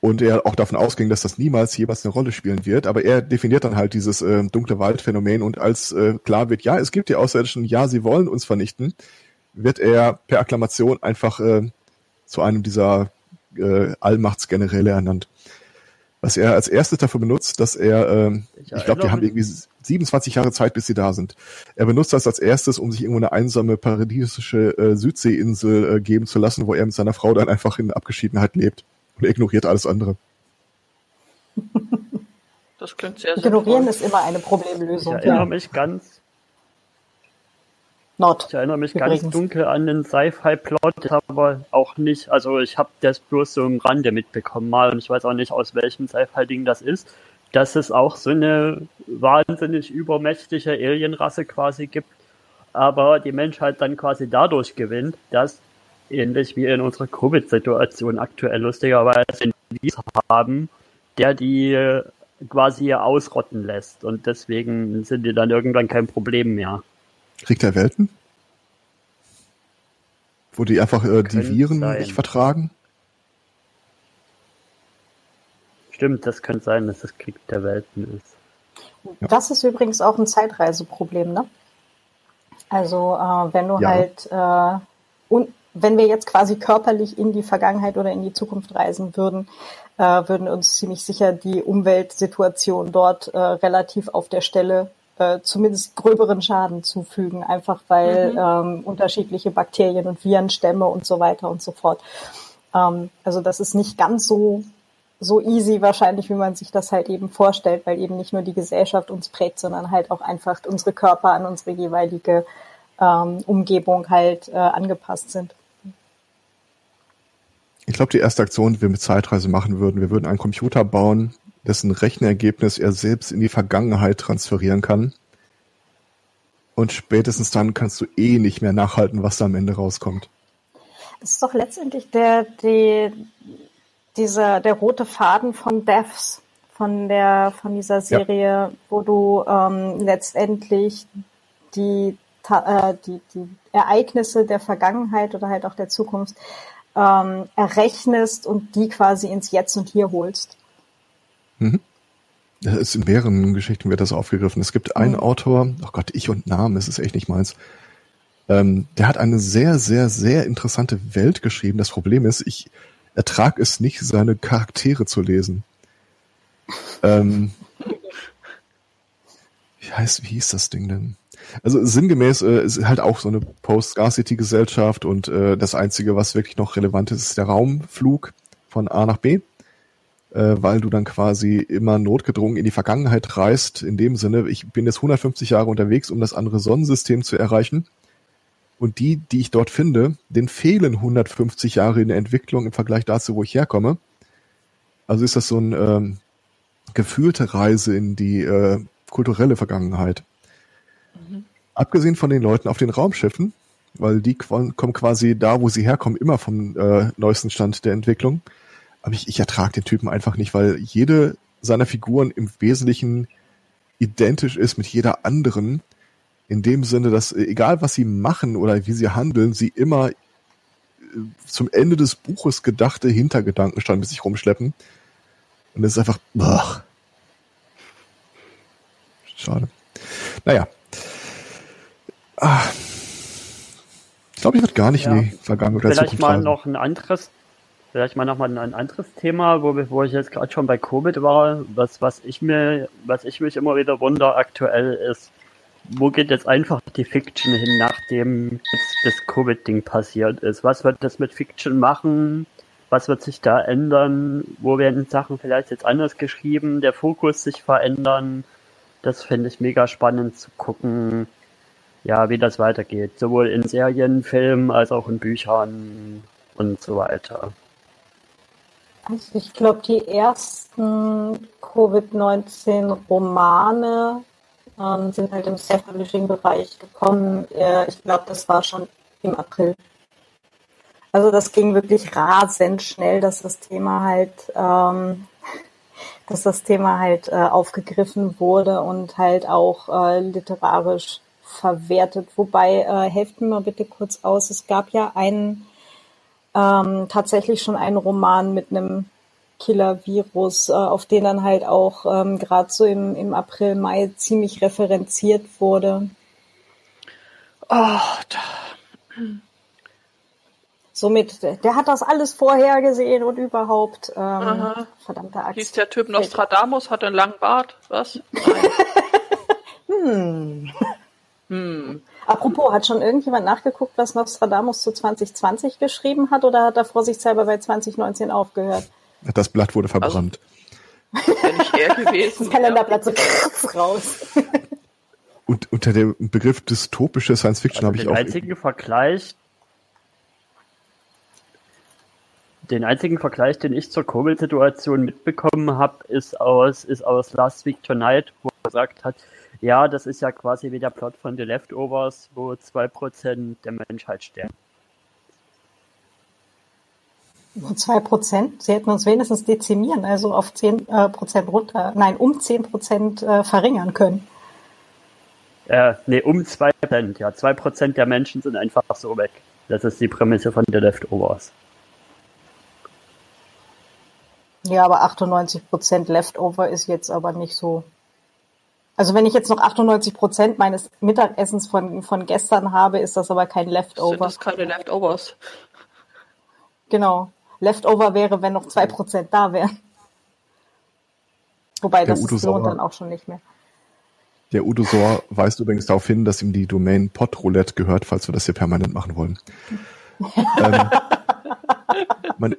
und er auch davon ausging, dass das niemals jeweils eine Rolle spielen wird. Aber er definiert dann halt dieses äh, dunkle Waldphänomen und als äh, klar wird, ja, es gibt die Außerirdischen, ja, sie wollen uns vernichten, wird er per Akklamation einfach äh, zu einem dieser äh, Allmachtsgeneräle ernannt. Was er als erstes dafür benutzt, dass er, äh, ich, ich glaube, die haben irgendwie 27 Jahre Zeit, bis sie da sind. Er benutzt das als erstes, um sich irgendwo eine einsame paradiesische äh, Südseeinsel äh, geben zu lassen, wo er mit seiner Frau dann einfach in Abgeschiedenheit lebt und ignoriert alles andere. Das klingt sehr Ignorieren ist immer eine Problemlösung. Ich erinnere ja. mich ganz. Not. Ich erinnere mich übrigens. ganz dunkel an den Sci-Fi-Plot, aber auch nicht, also ich habe das bloß so im Rande mitbekommen mal und ich weiß auch nicht, aus welchem Sci-Fi-Ding das ist, dass es auch so eine wahnsinnig übermächtige Alienrasse quasi gibt, aber die Menschheit dann quasi dadurch gewinnt, dass ähnlich wie in unserer Covid-Situation aktuell lustigerweise einen Virus haben, der die quasi ausrotten lässt. Und deswegen sind die dann irgendwann kein Problem mehr. Kriegt er Welten? Wo die einfach äh, die Viren sein. nicht vertragen? Stimmt, das könnte sein, dass das Krieg der Welten ist. Das ist übrigens auch ein Zeitreiseproblem, ne? Also äh, wenn du ja. halt äh, un wenn wir jetzt quasi körperlich in die Vergangenheit oder in die Zukunft reisen würden, äh, würden uns ziemlich sicher die Umweltsituation dort äh, relativ auf der Stelle äh, zumindest gröberen Schaden zufügen, einfach weil mhm. ähm, unterschiedliche Bakterien und Virenstämme und so weiter und so fort. Ähm, also das ist nicht ganz so so easy wahrscheinlich, wie man sich das halt eben vorstellt, weil eben nicht nur die Gesellschaft uns prägt, sondern halt auch einfach unsere Körper an unsere jeweilige ähm, Umgebung halt äh, angepasst sind. Ich glaube, die erste Aktion, die wir mit Zeitreise machen würden, wir würden einen Computer bauen, dessen Rechenergebnis er selbst in die Vergangenheit transferieren kann. Und spätestens dann kannst du eh nicht mehr nachhalten, was da am Ende rauskommt. Das ist doch letztendlich der, die, dieser, der rote Faden von Devs, von der, von dieser Serie, ja. wo du ähm, letztendlich die, äh, die, die Ereignisse der Vergangenheit oder halt auch der Zukunft ähm, errechnest und die quasi ins Jetzt und Hier holst. Mhm. Das ist in mehreren Geschichten wird das aufgegriffen. Es gibt einen mhm. Autor, oh Gott, ich und Namen, das ist echt nicht meins. Ähm, der hat eine sehr, sehr, sehr interessante Welt geschrieben. Das Problem ist, ich ertrag es nicht, seine Charaktere zu lesen. Ähm, wie heißt, wie hieß das Ding denn? Also sinngemäß äh, ist halt auch so eine Post-Scarcity-Gesellschaft und äh, das Einzige, was wirklich noch relevant ist, ist der Raumflug von A nach B, äh, weil du dann quasi immer notgedrungen in die Vergangenheit reist. In dem Sinne, ich bin jetzt 150 Jahre unterwegs, um das andere Sonnensystem zu erreichen. Und die, die ich dort finde, denen fehlen 150 Jahre in der Entwicklung im Vergleich dazu, wo ich herkomme. Also ist das so eine ähm, gefühlte Reise in die äh, kulturelle Vergangenheit. Abgesehen von den Leuten auf den Raumschiffen, weil die kommen quasi da, wo sie herkommen, immer vom äh, neuesten Stand der Entwicklung. Aber ich, ich ertrage den Typen einfach nicht, weil jede seiner Figuren im Wesentlichen identisch ist mit jeder anderen. In dem Sinne, dass äh, egal was sie machen oder wie sie handeln, sie immer äh, zum Ende des Buches gedachte Hintergedankenstand mit sich rumschleppen. Und das ist einfach, boah. Schade. Naja, Ah. Ich glaube, ich würde gar nicht ja. in die Vergangenheit Vielleicht mal noch ein anderes, vielleicht mal noch mal ein anderes Thema, wo, wo ich jetzt gerade schon bei Covid war, was, was ich mir, was ich mich immer wieder wundere aktuell ist, wo geht jetzt einfach die Fiction hin, nachdem jetzt das Covid-Ding passiert ist? Was wird das mit Fiction machen? was wird sich da ändern? Wo werden Sachen vielleicht jetzt anders geschrieben? Der Fokus sich verändern? Das fände ich mega spannend zu gucken, ja, wie das weitergeht. Sowohl in Serien, Filmen als auch in Büchern und so weiter. Also ich glaube, die ersten Covid-19-Romane ähm, sind halt im Self-Publishing-Bereich gekommen. Ich glaube, das war schon im April. Also das ging wirklich rasend schnell, dass das Thema halt, ähm, dass das Thema halt äh, aufgegriffen wurde und halt auch äh, literarisch verwertet. Wobei, äh, helft mir mal bitte kurz aus, es gab ja einen ähm, tatsächlich schon einen Roman mit einem Killer-Virus, äh, auf den dann halt auch ähm, gerade so im, im April, Mai ziemlich referenziert wurde. Oh, da. Somit, der hat das alles vorhergesehen und überhaupt, ähm, verdammte Axt. Hieß der Typ Nostradamus, hat einen langen Bart, was? hm. hm. Apropos, hat schon irgendjemand nachgeguckt, was Nostradamus zu 2020 geschrieben hat oder hat er vorsichtshalber bei 2019 aufgehört? Das Blatt wurde verbrannt. Also, wenn ich er gewesen. Das Kalenderblatt so raus. Und unter dem Begriff dystopische Science Fiction also habe ich auch. Den einzigen Vergleich, den einzigen Vergleich, den ich zur Covid-Situation mitbekommen habe, ist aus, ist aus Last Week Tonight, wo er gesagt hat, ja, das ist ja quasi wie der Plot von The Leftovers, wo 2% der Menschheit sterben. Nur 2%? Sie hätten uns wenigstens dezimieren, also auf 10% äh, runter, nein, um 10% äh, verringern können. Äh, nee, um 2%, ja. 2% der Menschen sind einfach so weg. Das ist die Prämisse von The Leftovers. Ja, aber 98% Leftover ist jetzt aber nicht so also wenn ich jetzt noch 98 Prozent meines Mittagessens von, von gestern habe, ist das aber kein Leftover. Sind das keine Leftovers? Genau. Leftover wäre, wenn noch zwei Prozent da wären. Wobei Der das Udo lohnt dann auch schon nicht mehr. Der Udo Sohr weist übrigens darauf hin, dass ihm die Domain Podroulette gehört, falls wir das hier permanent machen wollen. ähm, man,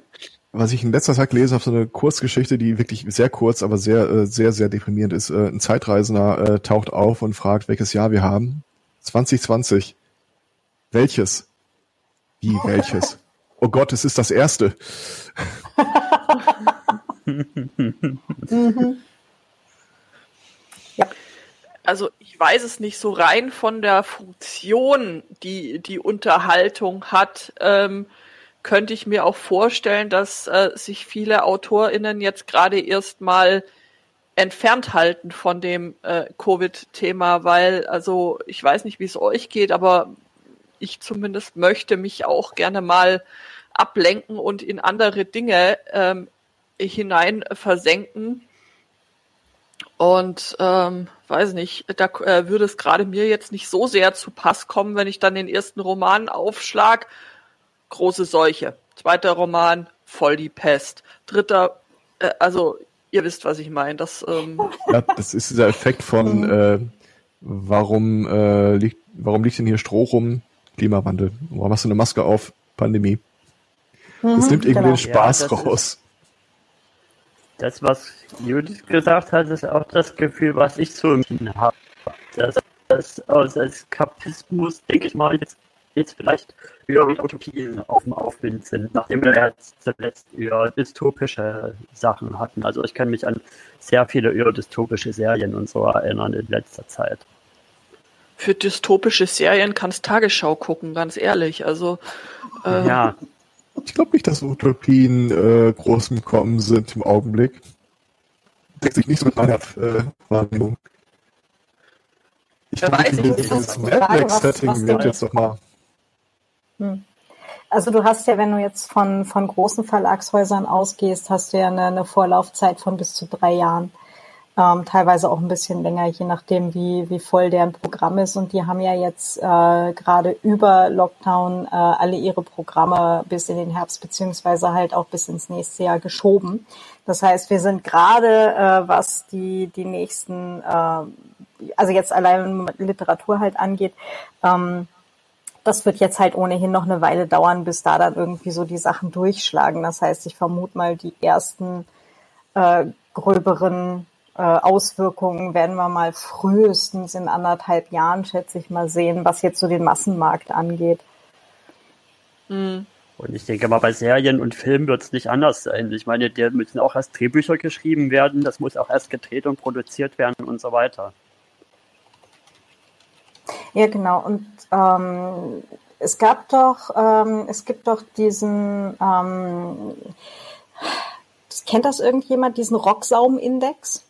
was ich in letzter Zeit gelesen habe, so eine Kurzgeschichte, die wirklich sehr kurz, aber sehr, äh, sehr, sehr deprimierend ist. Äh, ein Zeitreisender äh, taucht auf und fragt, welches Jahr wir haben. 2020. Welches? Wie, welches? Oh Gott, es ist das erste. mhm. Ja. Also ich weiß es nicht so rein von der Funktion, die die Unterhaltung hat. Ähm, könnte ich mir auch vorstellen, dass äh, sich viele AutorInnen jetzt gerade erstmal entfernt halten von dem äh, Covid-Thema, weil, also ich weiß nicht, wie es euch geht, aber ich zumindest möchte mich auch gerne mal ablenken und in andere Dinge ähm, hinein versenken. Und ähm, weiß nicht, da äh, würde es gerade mir jetzt nicht so sehr zu Pass kommen, wenn ich dann den ersten Roman aufschlag große Seuche. Zweiter Roman, voll die Pest. Dritter, äh, also ihr wisst, was ich meine. Das, ähm ja, das ist dieser Effekt von mhm. äh, warum, äh, liegt, warum liegt denn hier Stroh rum? Klimawandel. Warum hast du eine Maske auf? Pandemie. Mhm, das nimmt irgendwie genau. den Spaß ja, raus. das, was Judith gesagt hat, ist auch das Gefühl, was ich zu empfinden habe. Das, das aus Eskapismus, denke ich mal, jetzt jetzt vielleicht über Utopien auf dem Aufwind sind, nachdem wir jetzt zuletzt über dystopische Sachen hatten. Also ich kann mich an sehr viele über dystopische Serien und so erinnern in letzter Zeit. Für dystopische Serien kannst Tagesschau gucken, ganz ehrlich. Also äh, ja. Ich glaube nicht, dass Utopien äh, groß im Kommen sind im Augenblick. Deckt sich nicht so mit meiner äh, Wahrnehmung. Ich weiß nicht, dieses Mad Max-Setting wird jetzt doch mal hm. Also du hast ja, wenn du jetzt von, von großen Verlagshäusern ausgehst, hast du ja eine, eine Vorlaufzeit von bis zu drei Jahren. Ähm, teilweise auch ein bisschen länger, je nachdem, wie, wie voll deren Programm ist. Und die haben ja jetzt äh, gerade über Lockdown äh, alle ihre Programme bis in den Herbst beziehungsweise halt auch bis ins nächste Jahr geschoben. Das heißt, wir sind gerade, äh, was die, die nächsten, äh, also jetzt allein Literatur halt angeht, ähm, das wird jetzt halt ohnehin noch eine Weile dauern, bis da dann irgendwie so die Sachen durchschlagen. Das heißt, ich vermute mal, die ersten äh, gröberen äh, Auswirkungen werden wir mal frühestens in anderthalb Jahren, schätze ich mal, sehen, was jetzt so den Massenmarkt angeht. Mhm. Und ich denke mal, bei Serien und Filmen wird es nicht anders sein. Ich meine, da müssen auch erst Drehbücher geschrieben werden, das muss auch erst gedreht und produziert werden und so weiter. Ja, genau. Und ähm, es gab doch, ähm, es gibt doch diesen, ähm, kennt das irgendjemand, diesen Rocksaum-Index?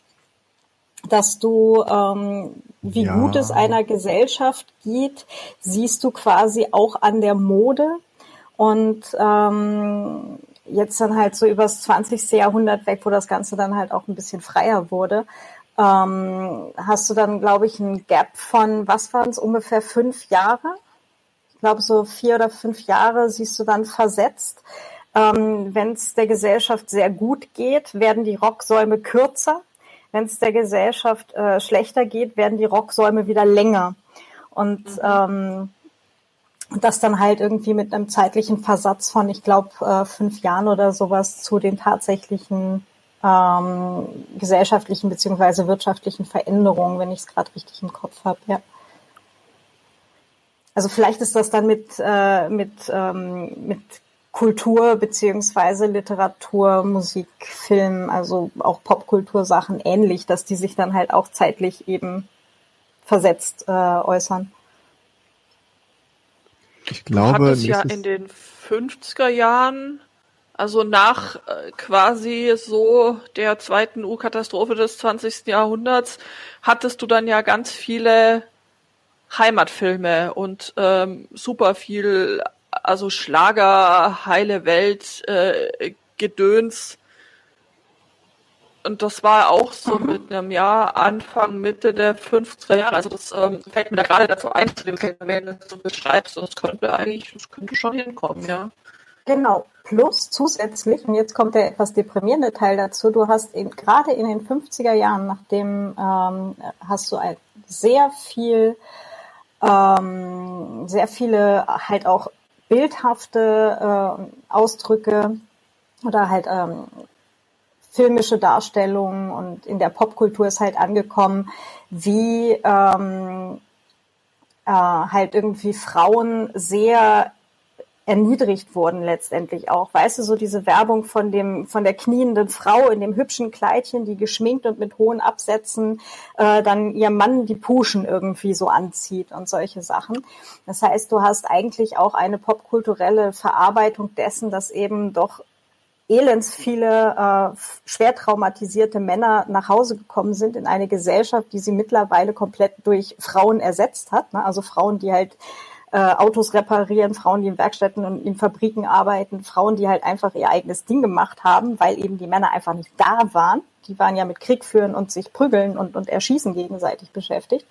Dass du, ähm, wie ja. gut es einer Gesellschaft geht, siehst du quasi auch an der Mode. Und ähm, jetzt dann halt so übers 20. Jahrhundert weg, wo das Ganze dann halt auch ein bisschen freier wurde, ähm, hast du dann, glaube ich, ein Gap von, was waren es, ungefähr fünf Jahre? Ich glaube, so vier oder fünf Jahre siehst du dann versetzt. Ähm, Wenn es der Gesellschaft sehr gut geht, werden die Rocksäume kürzer. Wenn es der Gesellschaft äh, schlechter geht, werden die Rocksäume wieder länger. Und mhm. ähm, das dann halt irgendwie mit einem zeitlichen Versatz von, ich glaube, äh, fünf Jahren oder sowas zu den tatsächlichen ähm, gesellschaftlichen beziehungsweise wirtschaftlichen Veränderungen, wenn ich es gerade richtig im Kopf habe, ja. Also vielleicht ist das dann mit, äh, mit, ähm, mit Kultur beziehungsweise Literatur, Musik, Film, also auch Popkultursachen ähnlich, dass die sich dann halt auch zeitlich eben versetzt äh, äußern. Ich glaube, du hattest ja in den 50er Jahren also nach äh, quasi so der zweiten U-Katastrophe des 20. Jahrhunderts hattest du dann ja ganz viele Heimatfilme und ähm, super viel, also Schlager, heile Welt, äh, Gedöns. Und das war auch so mhm. mit einem Jahr Anfang, Mitte der 50er Jahre. Also das ähm, fällt mir da gerade dazu ein, zu dem wenn du das so beschreibst. Das könnte eigentlich, das könnte schon hinkommen, ja. Genau. Plus zusätzlich, und jetzt kommt der etwas deprimierende Teil dazu, du hast in, gerade in den 50er Jahren, nachdem ähm, hast du ein, sehr viel, ähm, sehr viele halt auch bildhafte äh, Ausdrücke oder halt ähm, filmische Darstellungen und in der Popkultur ist halt angekommen, wie ähm, äh, halt irgendwie Frauen sehr erniedrigt wurden letztendlich auch. Weißt du, so diese Werbung von dem, von der knienden Frau in dem hübschen Kleidchen, die geschminkt und mit hohen Absätzen äh, dann ihr Mann die Puschen irgendwie so anzieht und solche Sachen. Das heißt, du hast eigentlich auch eine popkulturelle Verarbeitung dessen, dass eben doch elends viele äh, schwer traumatisierte Männer nach Hause gekommen sind in eine Gesellschaft, die sie mittlerweile komplett durch Frauen ersetzt hat. Ne? Also Frauen, die halt äh, Autos reparieren, Frauen, die in Werkstätten und in Fabriken arbeiten, Frauen, die halt einfach ihr eigenes Ding gemacht haben, weil eben die Männer einfach nicht da waren. Die waren ja mit Krieg führen und sich prügeln und, und erschießen gegenseitig beschäftigt.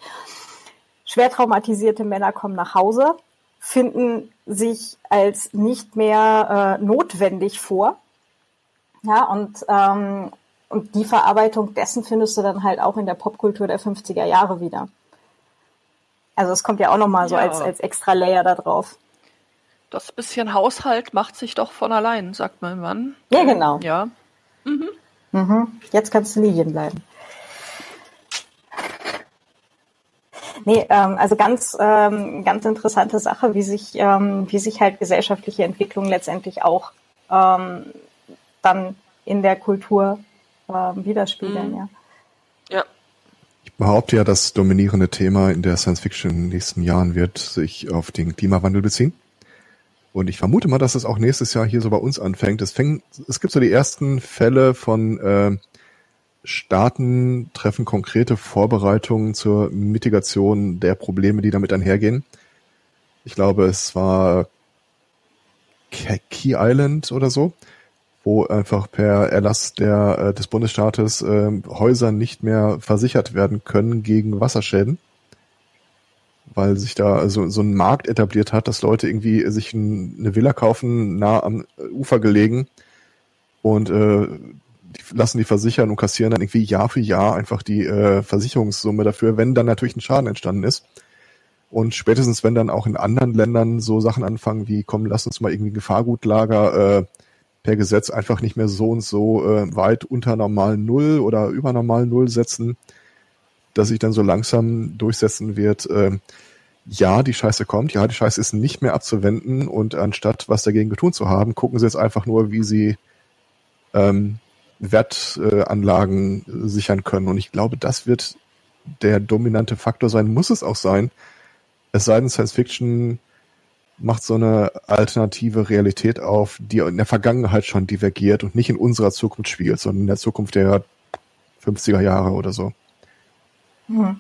Schwer traumatisierte Männer kommen nach Hause, finden sich als nicht mehr äh, notwendig vor. Ja, und, ähm, und die Verarbeitung dessen findest du dann halt auch in der Popkultur der 50er Jahre wieder. Also es kommt ja auch nochmal so ja. als, als extra Layer da drauf. Das bisschen Haushalt macht sich doch von allein, sagt mein Mann. Ja, genau. Ja. Mhm. Mhm. Jetzt kannst du liegen bleiben. Nee, ähm, also ganz, ähm, ganz interessante Sache, wie sich, ähm, wie sich halt gesellschaftliche Entwicklung letztendlich auch ähm, dann in der Kultur ähm, widerspiegeln, mhm. ja. Ja, behaupte ja, das dominierende Thema in der Science Fiction in den nächsten Jahren wird sich auf den Klimawandel beziehen. Und ich vermute mal, dass es auch nächstes Jahr hier so bei uns anfängt. Es, fängt, es gibt so die ersten Fälle von äh, Staaten treffen konkrete Vorbereitungen zur Mitigation der Probleme, die damit einhergehen. Ich glaube, es war Key Island oder so wo einfach per Erlass der, äh, des Bundesstaates äh, Häuser nicht mehr versichert werden können gegen Wasserschäden. Weil sich da also so ein Markt etabliert hat, dass Leute irgendwie sich ein, eine Villa kaufen, nah am Ufer gelegen und äh, die lassen die versichern und kassieren dann irgendwie Jahr für Jahr einfach die äh, Versicherungssumme dafür, wenn dann natürlich ein Schaden entstanden ist. Und spätestens, wenn dann auch in anderen Ländern so Sachen anfangen wie, komm, lass uns mal irgendwie Gefahrgutlager äh, per Gesetz einfach nicht mehr so und so äh, weit unter normal Null oder über normal Null setzen, dass sich dann so langsam durchsetzen wird, äh, ja, die Scheiße kommt, ja, die Scheiße ist nicht mehr abzuwenden und anstatt was dagegen getun zu haben, gucken sie jetzt einfach nur, wie sie ähm, Wertanlagen äh, sichern können. Und ich glaube, das wird der dominante Faktor sein, muss es auch sein. Es sei denn, Science Fiction macht so eine alternative Realität auf, die in der Vergangenheit schon divergiert und nicht in unserer Zukunft spielt, sondern in der Zukunft der 50er Jahre oder so. Hm.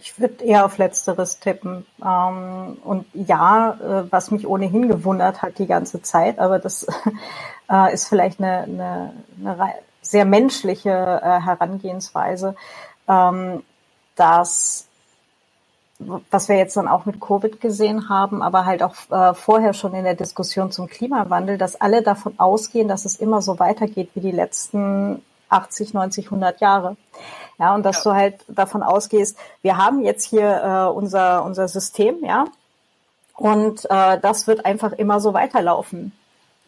Ich würde eher auf Letzteres tippen. Ähm, und ja, äh, was mich ohnehin gewundert hat die ganze Zeit, aber das äh, ist vielleicht eine, eine, eine sehr menschliche äh, Herangehensweise, ähm, dass was wir jetzt dann auch mit Covid gesehen haben, aber halt auch äh, vorher schon in der Diskussion zum Klimawandel, dass alle davon ausgehen, dass es immer so weitergeht wie die letzten 80, 90, 100 Jahre. Ja, und dass ja. du halt davon ausgehst, wir haben jetzt hier äh, unser, unser System, ja, und äh, das wird einfach immer so weiterlaufen.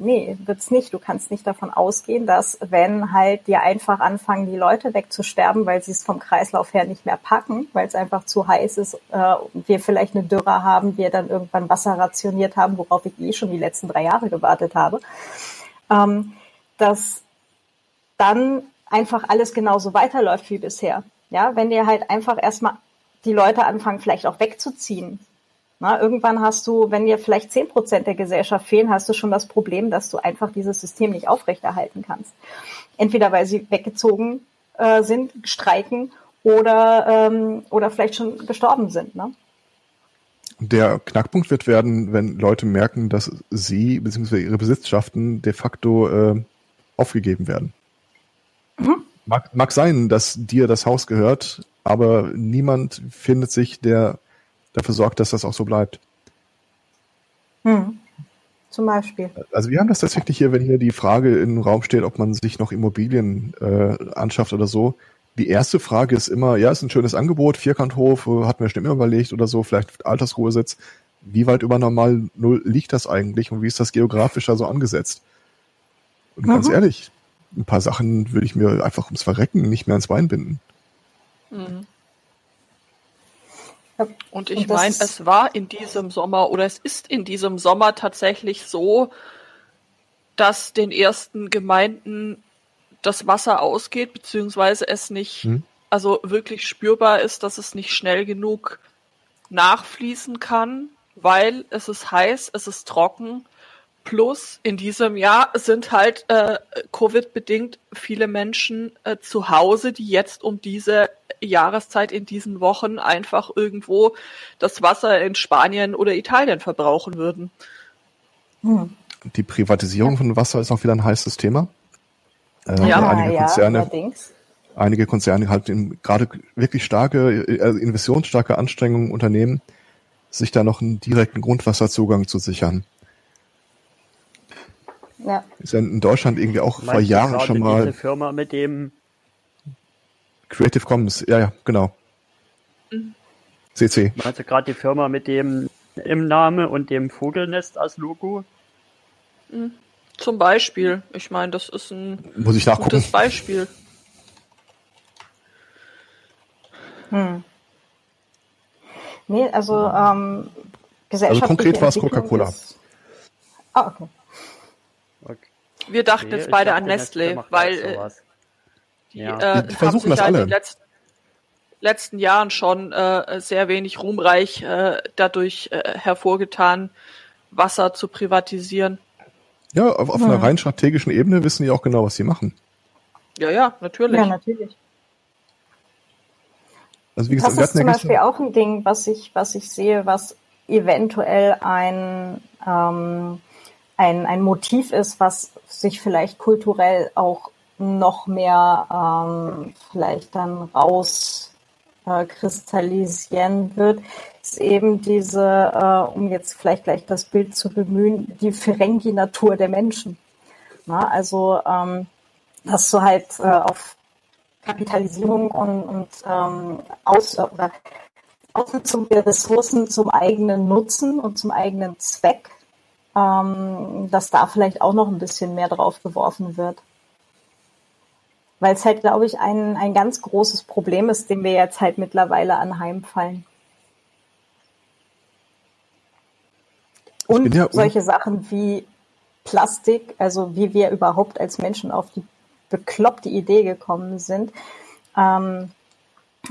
Nee, wird's nicht. Du kannst nicht davon ausgehen, dass wenn halt dir einfach anfangen, die Leute wegzusterben, weil sie es vom Kreislauf her nicht mehr packen, weil es einfach zu heiß ist, äh, wir vielleicht eine Dürre haben, wir dann irgendwann Wasser rationiert haben, worauf ich eh schon die letzten drei Jahre gewartet habe, ähm, dass dann einfach alles genauso weiterläuft wie bisher. Ja, wenn dir halt einfach erstmal die Leute anfangen, vielleicht auch wegzuziehen, na, irgendwann hast du, wenn dir vielleicht zehn Prozent der Gesellschaft fehlen, hast du schon das Problem, dass du einfach dieses System nicht aufrechterhalten kannst. Entweder weil sie weggezogen äh, sind, streiken oder, ähm, oder vielleicht schon gestorben sind. Ne? Der Knackpunkt wird werden, wenn Leute merken, dass sie bzw. ihre Besitzschaften de facto äh, aufgegeben werden. Mhm. Mag, mag sein, dass dir das Haus gehört, aber niemand findet sich, der dafür sorgt, dass das auch so bleibt. Hm. Zum Beispiel. Also wir haben das tatsächlich hier, wenn hier die Frage im Raum steht, ob man sich noch Immobilien äh, anschafft oder so. Die erste Frage ist immer, ja, ist ein schönes Angebot, Vierkanthof, äh, hat mir schon immer überlegt oder so, vielleicht Altersruhesitz. Wie weit über normal Null liegt das eigentlich und wie ist das geografisch da so angesetzt? Und mhm. ganz ehrlich, ein paar Sachen würde ich mir einfach ums Verrecken nicht mehr ins Bein binden. Mhm. Und ich meine, es war in diesem Sommer oder es ist in diesem Sommer tatsächlich so, dass den ersten Gemeinden das Wasser ausgeht, beziehungsweise es nicht, hm. also wirklich spürbar ist, dass es nicht schnell genug nachfließen kann, weil es ist heiß, es ist trocken. Plus in diesem Jahr sind halt äh, Covid-bedingt viele Menschen äh, zu Hause, die jetzt um diese Jahreszeit in diesen Wochen einfach irgendwo das Wasser in Spanien oder Italien verbrauchen würden. Hm. Die Privatisierung ja. von Wasser ist auch wieder ein heißes Thema. Äh, ja, einige ja, Konzerne, allerdings. einige Konzerne halt gerade wirklich starke, äh, investitionsstarke Anstrengungen unternehmen, sich da noch einen direkten Grundwasserzugang zu sichern. Ja. Ist ja in Deutschland irgendwie auch vor Jahren schon mal. Diese Firma mit dem Creative Commons, ja, ja, genau. Mhm. CC. Meinst du gerade die Firma mit dem im Name und dem Vogelnest als Logo? Mhm. Zum Beispiel. Ich meine, das ist ein Muss ich nachgucken. gutes Beispiel. Hm. Nee, also ähm, Also konkret war es Coca-Cola. Ah, okay. okay. Wir dachten okay, jetzt beide an Nestle, weil äh, die, ja. äh, die versuchen das alle. in den letzten, letzten Jahren schon äh, sehr wenig ruhmreich äh, dadurch äh, hervorgetan, Wasser zu privatisieren. Ja, auf, auf ja. einer rein strategischen Ebene wissen die auch genau, was sie machen. Ja, ja, natürlich. Ja, natürlich. Also wie gesagt, das ist zum Beispiel auch ein Ding, was ich, was ich sehe, was eventuell ein, ähm, ein, ein Motiv ist, was sich vielleicht kulturell auch noch mehr ähm, vielleicht dann raus äh, wird, ist eben diese, äh, um jetzt vielleicht gleich das Bild zu bemühen, die Ferengi-Natur der Menschen. Na, also ähm, dass du halt äh, auf Kapitalisierung und, und ähm, aus oder Ausnutzung der Ressourcen zum eigenen Nutzen und zum eigenen Zweck, ähm, dass da vielleicht auch noch ein bisschen mehr drauf geworfen wird. Weil es halt, glaube ich, ein, ein ganz großes Problem ist, dem wir jetzt halt mittlerweile anheimfallen. Und ja solche Sachen wie Plastik, also wie wir überhaupt als Menschen auf die bekloppte Idee gekommen sind, ähm,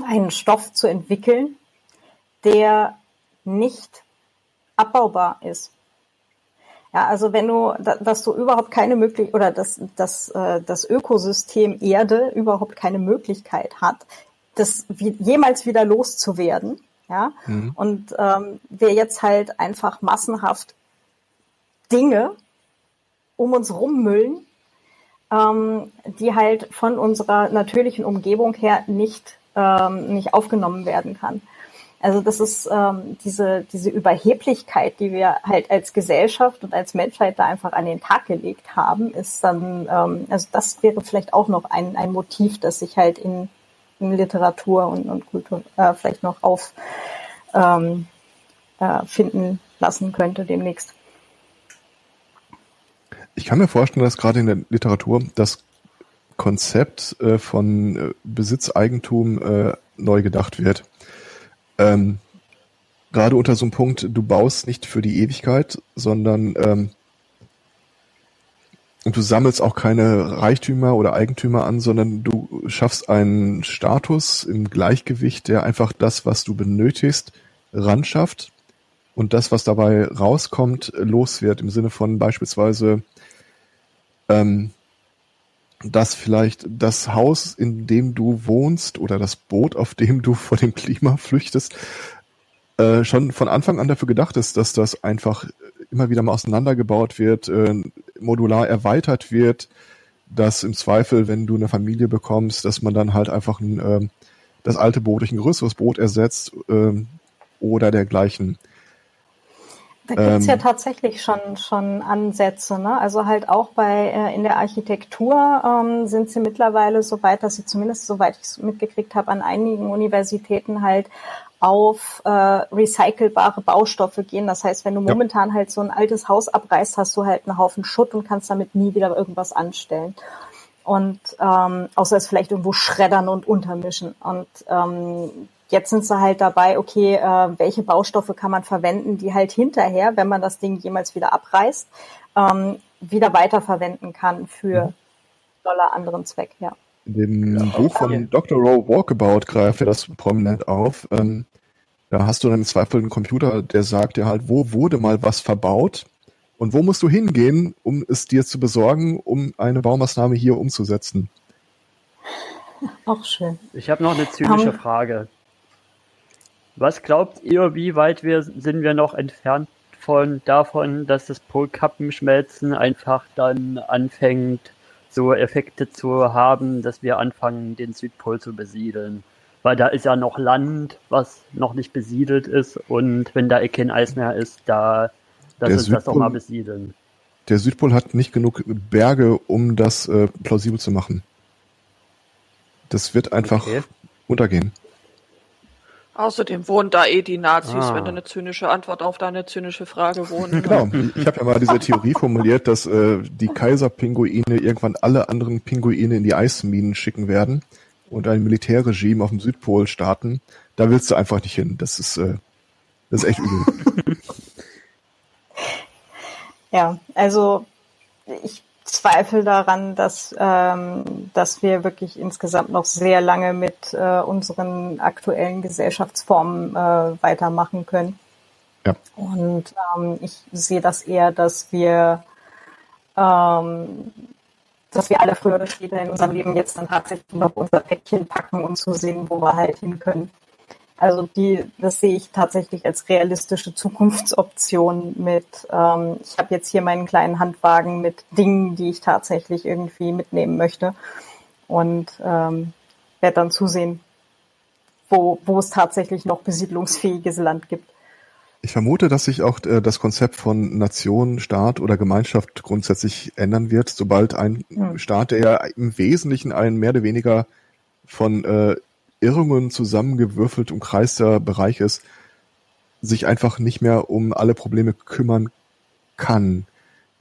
einen Stoff zu entwickeln, der nicht abbaubar ist. Ja, also wenn du, dass du überhaupt keine Möglichkeit oder dass, dass äh, das Ökosystem Erde überhaupt keine Möglichkeit hat, das jemals wieder loszuwerden. Ja, mhm. und ähm, wir jetzt halt einfach massenhaft Dinge um uns rummüllen, ähm, die halt von unserer natürlichen Umgebung her nicht, ähm, nicht aufgenommen werden kann. Also das ist ähm, diese, diese Überheblichkeit, die wir halt als Gesellschaft und als Menschheit da einfach an den Tag gelegt haben, ist dann, ähm, also das wäre vielleicht auch noch ein, ein Motiv, das sich halt in, in Literatur und, und Kultur äh, vielleicht noch auf ähm, äh, finden lassen könnte demnächst. Ich kann mir vorstellen, dass gerade in der Literatur das Konzept äh, von äh, Besitzeigentum äh, neu gedacht wird. Ähm, gerade unter so einem Punkt, du baust nicht für die Ewigkeit, sondern ähm, und du sammelst auch keine Reichtümer oder Eigentümer an, sondern du schaffst einen Status im Gleichgewicht, der einfach das, was du benötigst, ran schafft und das, was dabei rauskommt, los wird. Im Sinne von beispielsweise ähm, dass vielleicht das Haus, in dem du wohnst oder das Boot, auf dem du vor dem Klima flüchtest, äh, schon von Anfang an dafür gedacht ist, dass das einfach immer wieder mal auseinandergebaut wird, äh, modular erweitert wird, dass im Zweifel, wenn du eine Familie bekommst, dass man dann halt einfach ein, äh, das alte Boot durch ein größeres Boot ersetzt äh, oder dergleichen. Da gibt's ähm, ja tatsächlich schon, schon Ansätze. Ne? Also halt auch bei äh, in der Architektur ähm, sind sie mittlerweile so weit, dass sie zumindest, soweit ich es mitgekriegt habe, an einigen Universitäten halt auf äh, recycelbare Baustoffe gehen. Das heißt, wenn du ja. momentan halt so ein altes Haus abreißt, hast du halt einen Haufen Schutt und kannst damit nie wieder irgendwas anstellen. Und ähm, außer es vielleicht irgendwo schreddern und untermischen. Und ähm, Jetzt sind sie halt dabei, okay, äh, welche Baustoffe kann man verwenden, die halt hinterher, wenn man das Ding jemals wieder abreißt, ähm, wieder weiterverwenden kann für mhm. doller anderen Zweck, ja. In dem ja, Buch von Dr. Rowe Walkabout greift er das prominent auf. Ähm, da hast du dann im Zweifel einen Computer, der sagt dir halt, wo wurde mal was verbaut und wo musst du hingehen, um es dir zu besorgen, um eine Baumaßnahme hier umzusetzen. Auch schön. Ich habe noch eine zynische um, Frage. Was glaubt ihr, wie weit wir sind wir noch entfernt von davon, dass das Polkappenschmelzen einfach dann anfängt, so Effekte zu haben, dass wir anfangen, den Südpol zu besiedeln? Weil da ist ja noch Land, was noch nicht besiedelt ist und wenn da eh kein Eis mehr ist, da lass uns das doch mal besiedeln. Der Südpol hat nicht genug Berge, um das äh, plausibel zu machen. Das wird einfach okay. untergehen. Außerdem wohnen da eh die Nazis, ah. wenn du eine zynische Antwort auf deine zynische Frage wohnen. Genau. Ich habe ja mal diese Theorie formuliert, dass äh, die Kaiserpinguine irgendwann alle anderen Pinguine in die Eisminen schicken werden und ein Militärregime auf dem Südpol starten. Da willst du einfach nicht hin. Das ist, äh, das ist echt übel. ja, also ich Zweifel daran, dass, ähm, dass wir wirklich insgesamt noch sehr lange mit äh, unseren aktuellen Gesellschaftsformen äh, weitermachen können. Ja. Und ähm, ich sehe das eher, dass wir, ähm, dass wir alle früher oder später in unserem Leben jetzt dann tatsächlich noch unser Päckchen packen und zu sehen, wo wir halt hin können. Also die, das sehe ich tatsächlich als realistische Zukunftsoption mit, ähm, ich habe jetzt hier meinen kleinen Handwagen mit Dingen, die ich tatsächlich irgendwie mitnehmen möchte und ähm, werde dann zusehen, wo, wo es tatsächlich noch besiedlungsfähiges Land gibt. Ich vermute, dass sich auch äh, das Konzept von Nation, Staat oder Gemeinschaft grundsätzlich ändern wird, sobald ein hm. Staat, der ja im Wesentlichen ein mehr oder weniger von äh, Irrungen zusammengewürfelt umkreister Bereich ist, sich einfach nicht mehr um alle Probleme kümmern kann,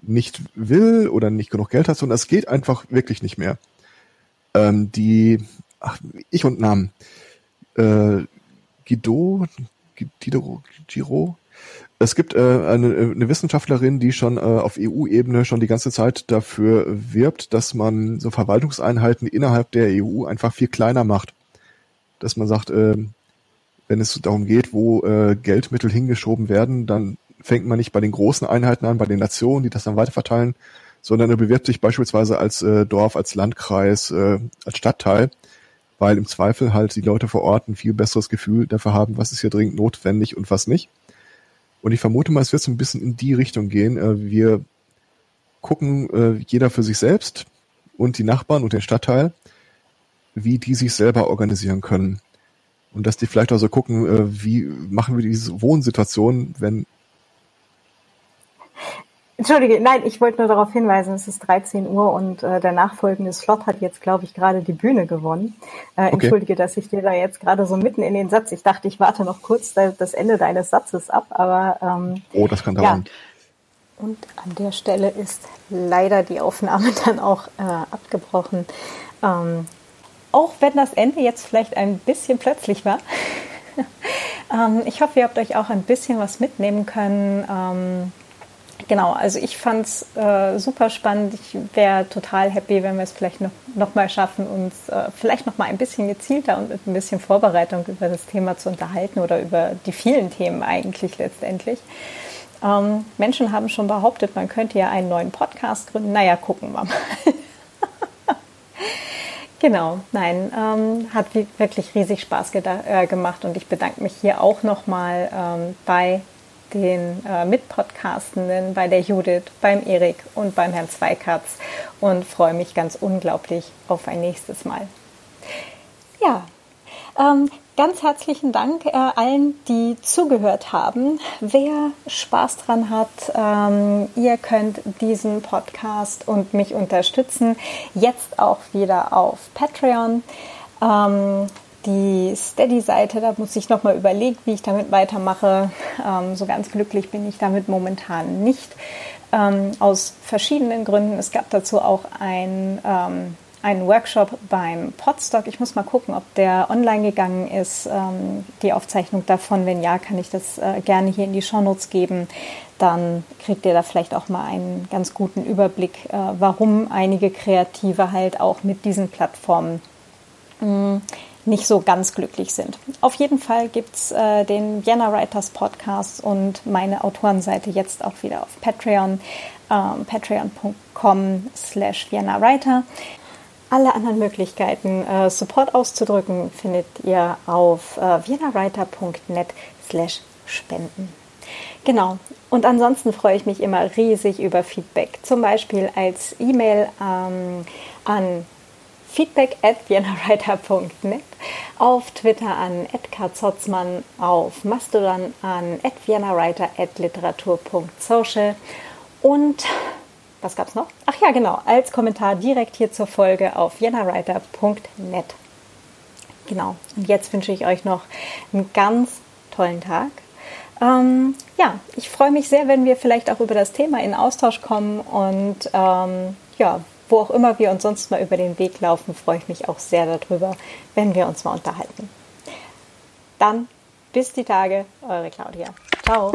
nicht will oder nicht genug Geld hat, sondern es geht einfach wirklich nicht mehr. Ähm, die, ach, ich und Namen, äh, Guido, Guido, Giro, es gibt äh, eine, eine Wissenschaftlerin, die schon äh, auf EU-Ebene schon die ganze Zeit dafür wirbt, dass man so Verwaltungseinheiten innerhalb der EU einfach viel kleiner macht. Dass man sagt, äh, wenn es darum geht, wo äh, Geldmittel hingeschoben werden, dann fängt man nicht bei den großen Einheiten an, bei den Nationen, die das dann weiterverteilen, sondern er bewirbt sich beispielsweise als äh, Dorf, als Landkreis, äh, als Stadtteil, weil im Zweifel halt die Leute vor Ort ein viel besseres Gefühl dafür haben, was ist hier dringend notwendig und was nicht. Und ich vermute mal, es wird so ein bisschen in die Richtung gehen. Äh, wir gucken äh, jeder für sich selbst und die Nachbarn und den Stadtteil, wie die sich selber organisieren können. Und dass die vielleicht auch so gucken, äh, wie machen wir diese Wohnsituation, wenn Entschuldige, nein, ich wollte nur darauf hinweisen, es ist 13 Uhr und äh, der nachfolgende Slot hat jetzt, glaube ich, gerade die Bühne gewonnen. Äh, okay. Entschuldige, dass ich dir da jetzt gerade so mitten in den Satz, ich dachte, ich warte noch kurz das Ende deines Satzes ab, aber ähm, Oh, das kann dauern. Ja. Und an der Stelle ist leider die Aufnahme dann auch äh, abgebrochen. Ähm, auch wenn das Ende jetzt vielleicht ein bisschen plötzlich war. ähm, ich hoffe, ihr habt euch auch ein bisschen was mitnehmen können. Ähm, genau, also ich fand es äh, super spannend. Ich wäre total happy, wenn wir es vielleicht noch, noch mal schaffen, uns äh, vielleicht noch mal ein bisschen gezielter und mit ein bisschen Vorbereitung über das Thema zu unterhalten oder über die vielen Themen eigentlich letztendlich. Ähm, Menschen haben schon behauptet, man könnte ja einen neuen Podcast gründen. Naja, gucken wir mal. Genau, nein, ähm, hat wirklich riesig Spaß äh, gemacht und ich bedanke mich hier auch nochmal ähm, bei den äh, Mitpodcastenden, bei der Judith, beim Erik und beim Herrn Zweikatz und freue mich ganz unglaublich auf ein nächstes Mal. Ja, ähm, ganz herzlichen Dank äh, allen, die zugehört haben. Wer Spaß dran hat, ähm, ihr könnt diesen Podcast und mich unterstützen. Jetzt auch wieder auf Patreon. Ähm, die Steady-Seite, da muss ich nochmal überlegen, wie ich damit weitermache. Ähm, so ganz glücklich bin ich damit momentan nicht. Ähm, aus verschiedenen Gründen. Es gab dazu auch ein, ähm, einen Workshop beim Podstock. Ich muss mal gucken, ob der online gegangen ist, ähm, die Aufzeichnung davon. Wenn ja, kann ich das äh, gerne hier in die Shownotes geben. Dann kriegt ihr da vielleicht auch mal einen ganz guten Überblick, äh, warum einige Kreative halt auch mit diesen Plattformen mh, mm, nicht so ganz glücklich sind. Auf jeden Fall gibt es äh, den Vienna Writers Podcast und meine Autorenseite jetzt auch wieder auf Patreon, ähm, patreon.com slash Vienna Writer. Alle anderen Möglichkeiten, äh, Support auszudrücken, findet ihr auf äh, viennawriter.net slash spenden. Genau. Und ansonsten freue ich mich immer riesig über Feedback. Zum Beispiel als E-Mail ähm, an feedback at viennawriter.net, auf Twitter an @katzotzmann, auf Mastodon an @viennawriter @literatur.social und was gab's noch? Ach ja, genau, als Kommentar direkt hier zur Folge auf viennawriter.net. Genau. Und jetzt wünsche ich euch noch einen ganz tollen Tag. Ähm, ja, ich freue mich sehr, wenn wir vielleicht auch über das Thema in Austausch kommen und ähm, ja, wo auch immer wir uns sonst mal über den Weg laufen, freue ich mich auch sehr darüber, wenn wir uns mal unterhalten. Dann bis die Tage, eure Claudia. Ciao.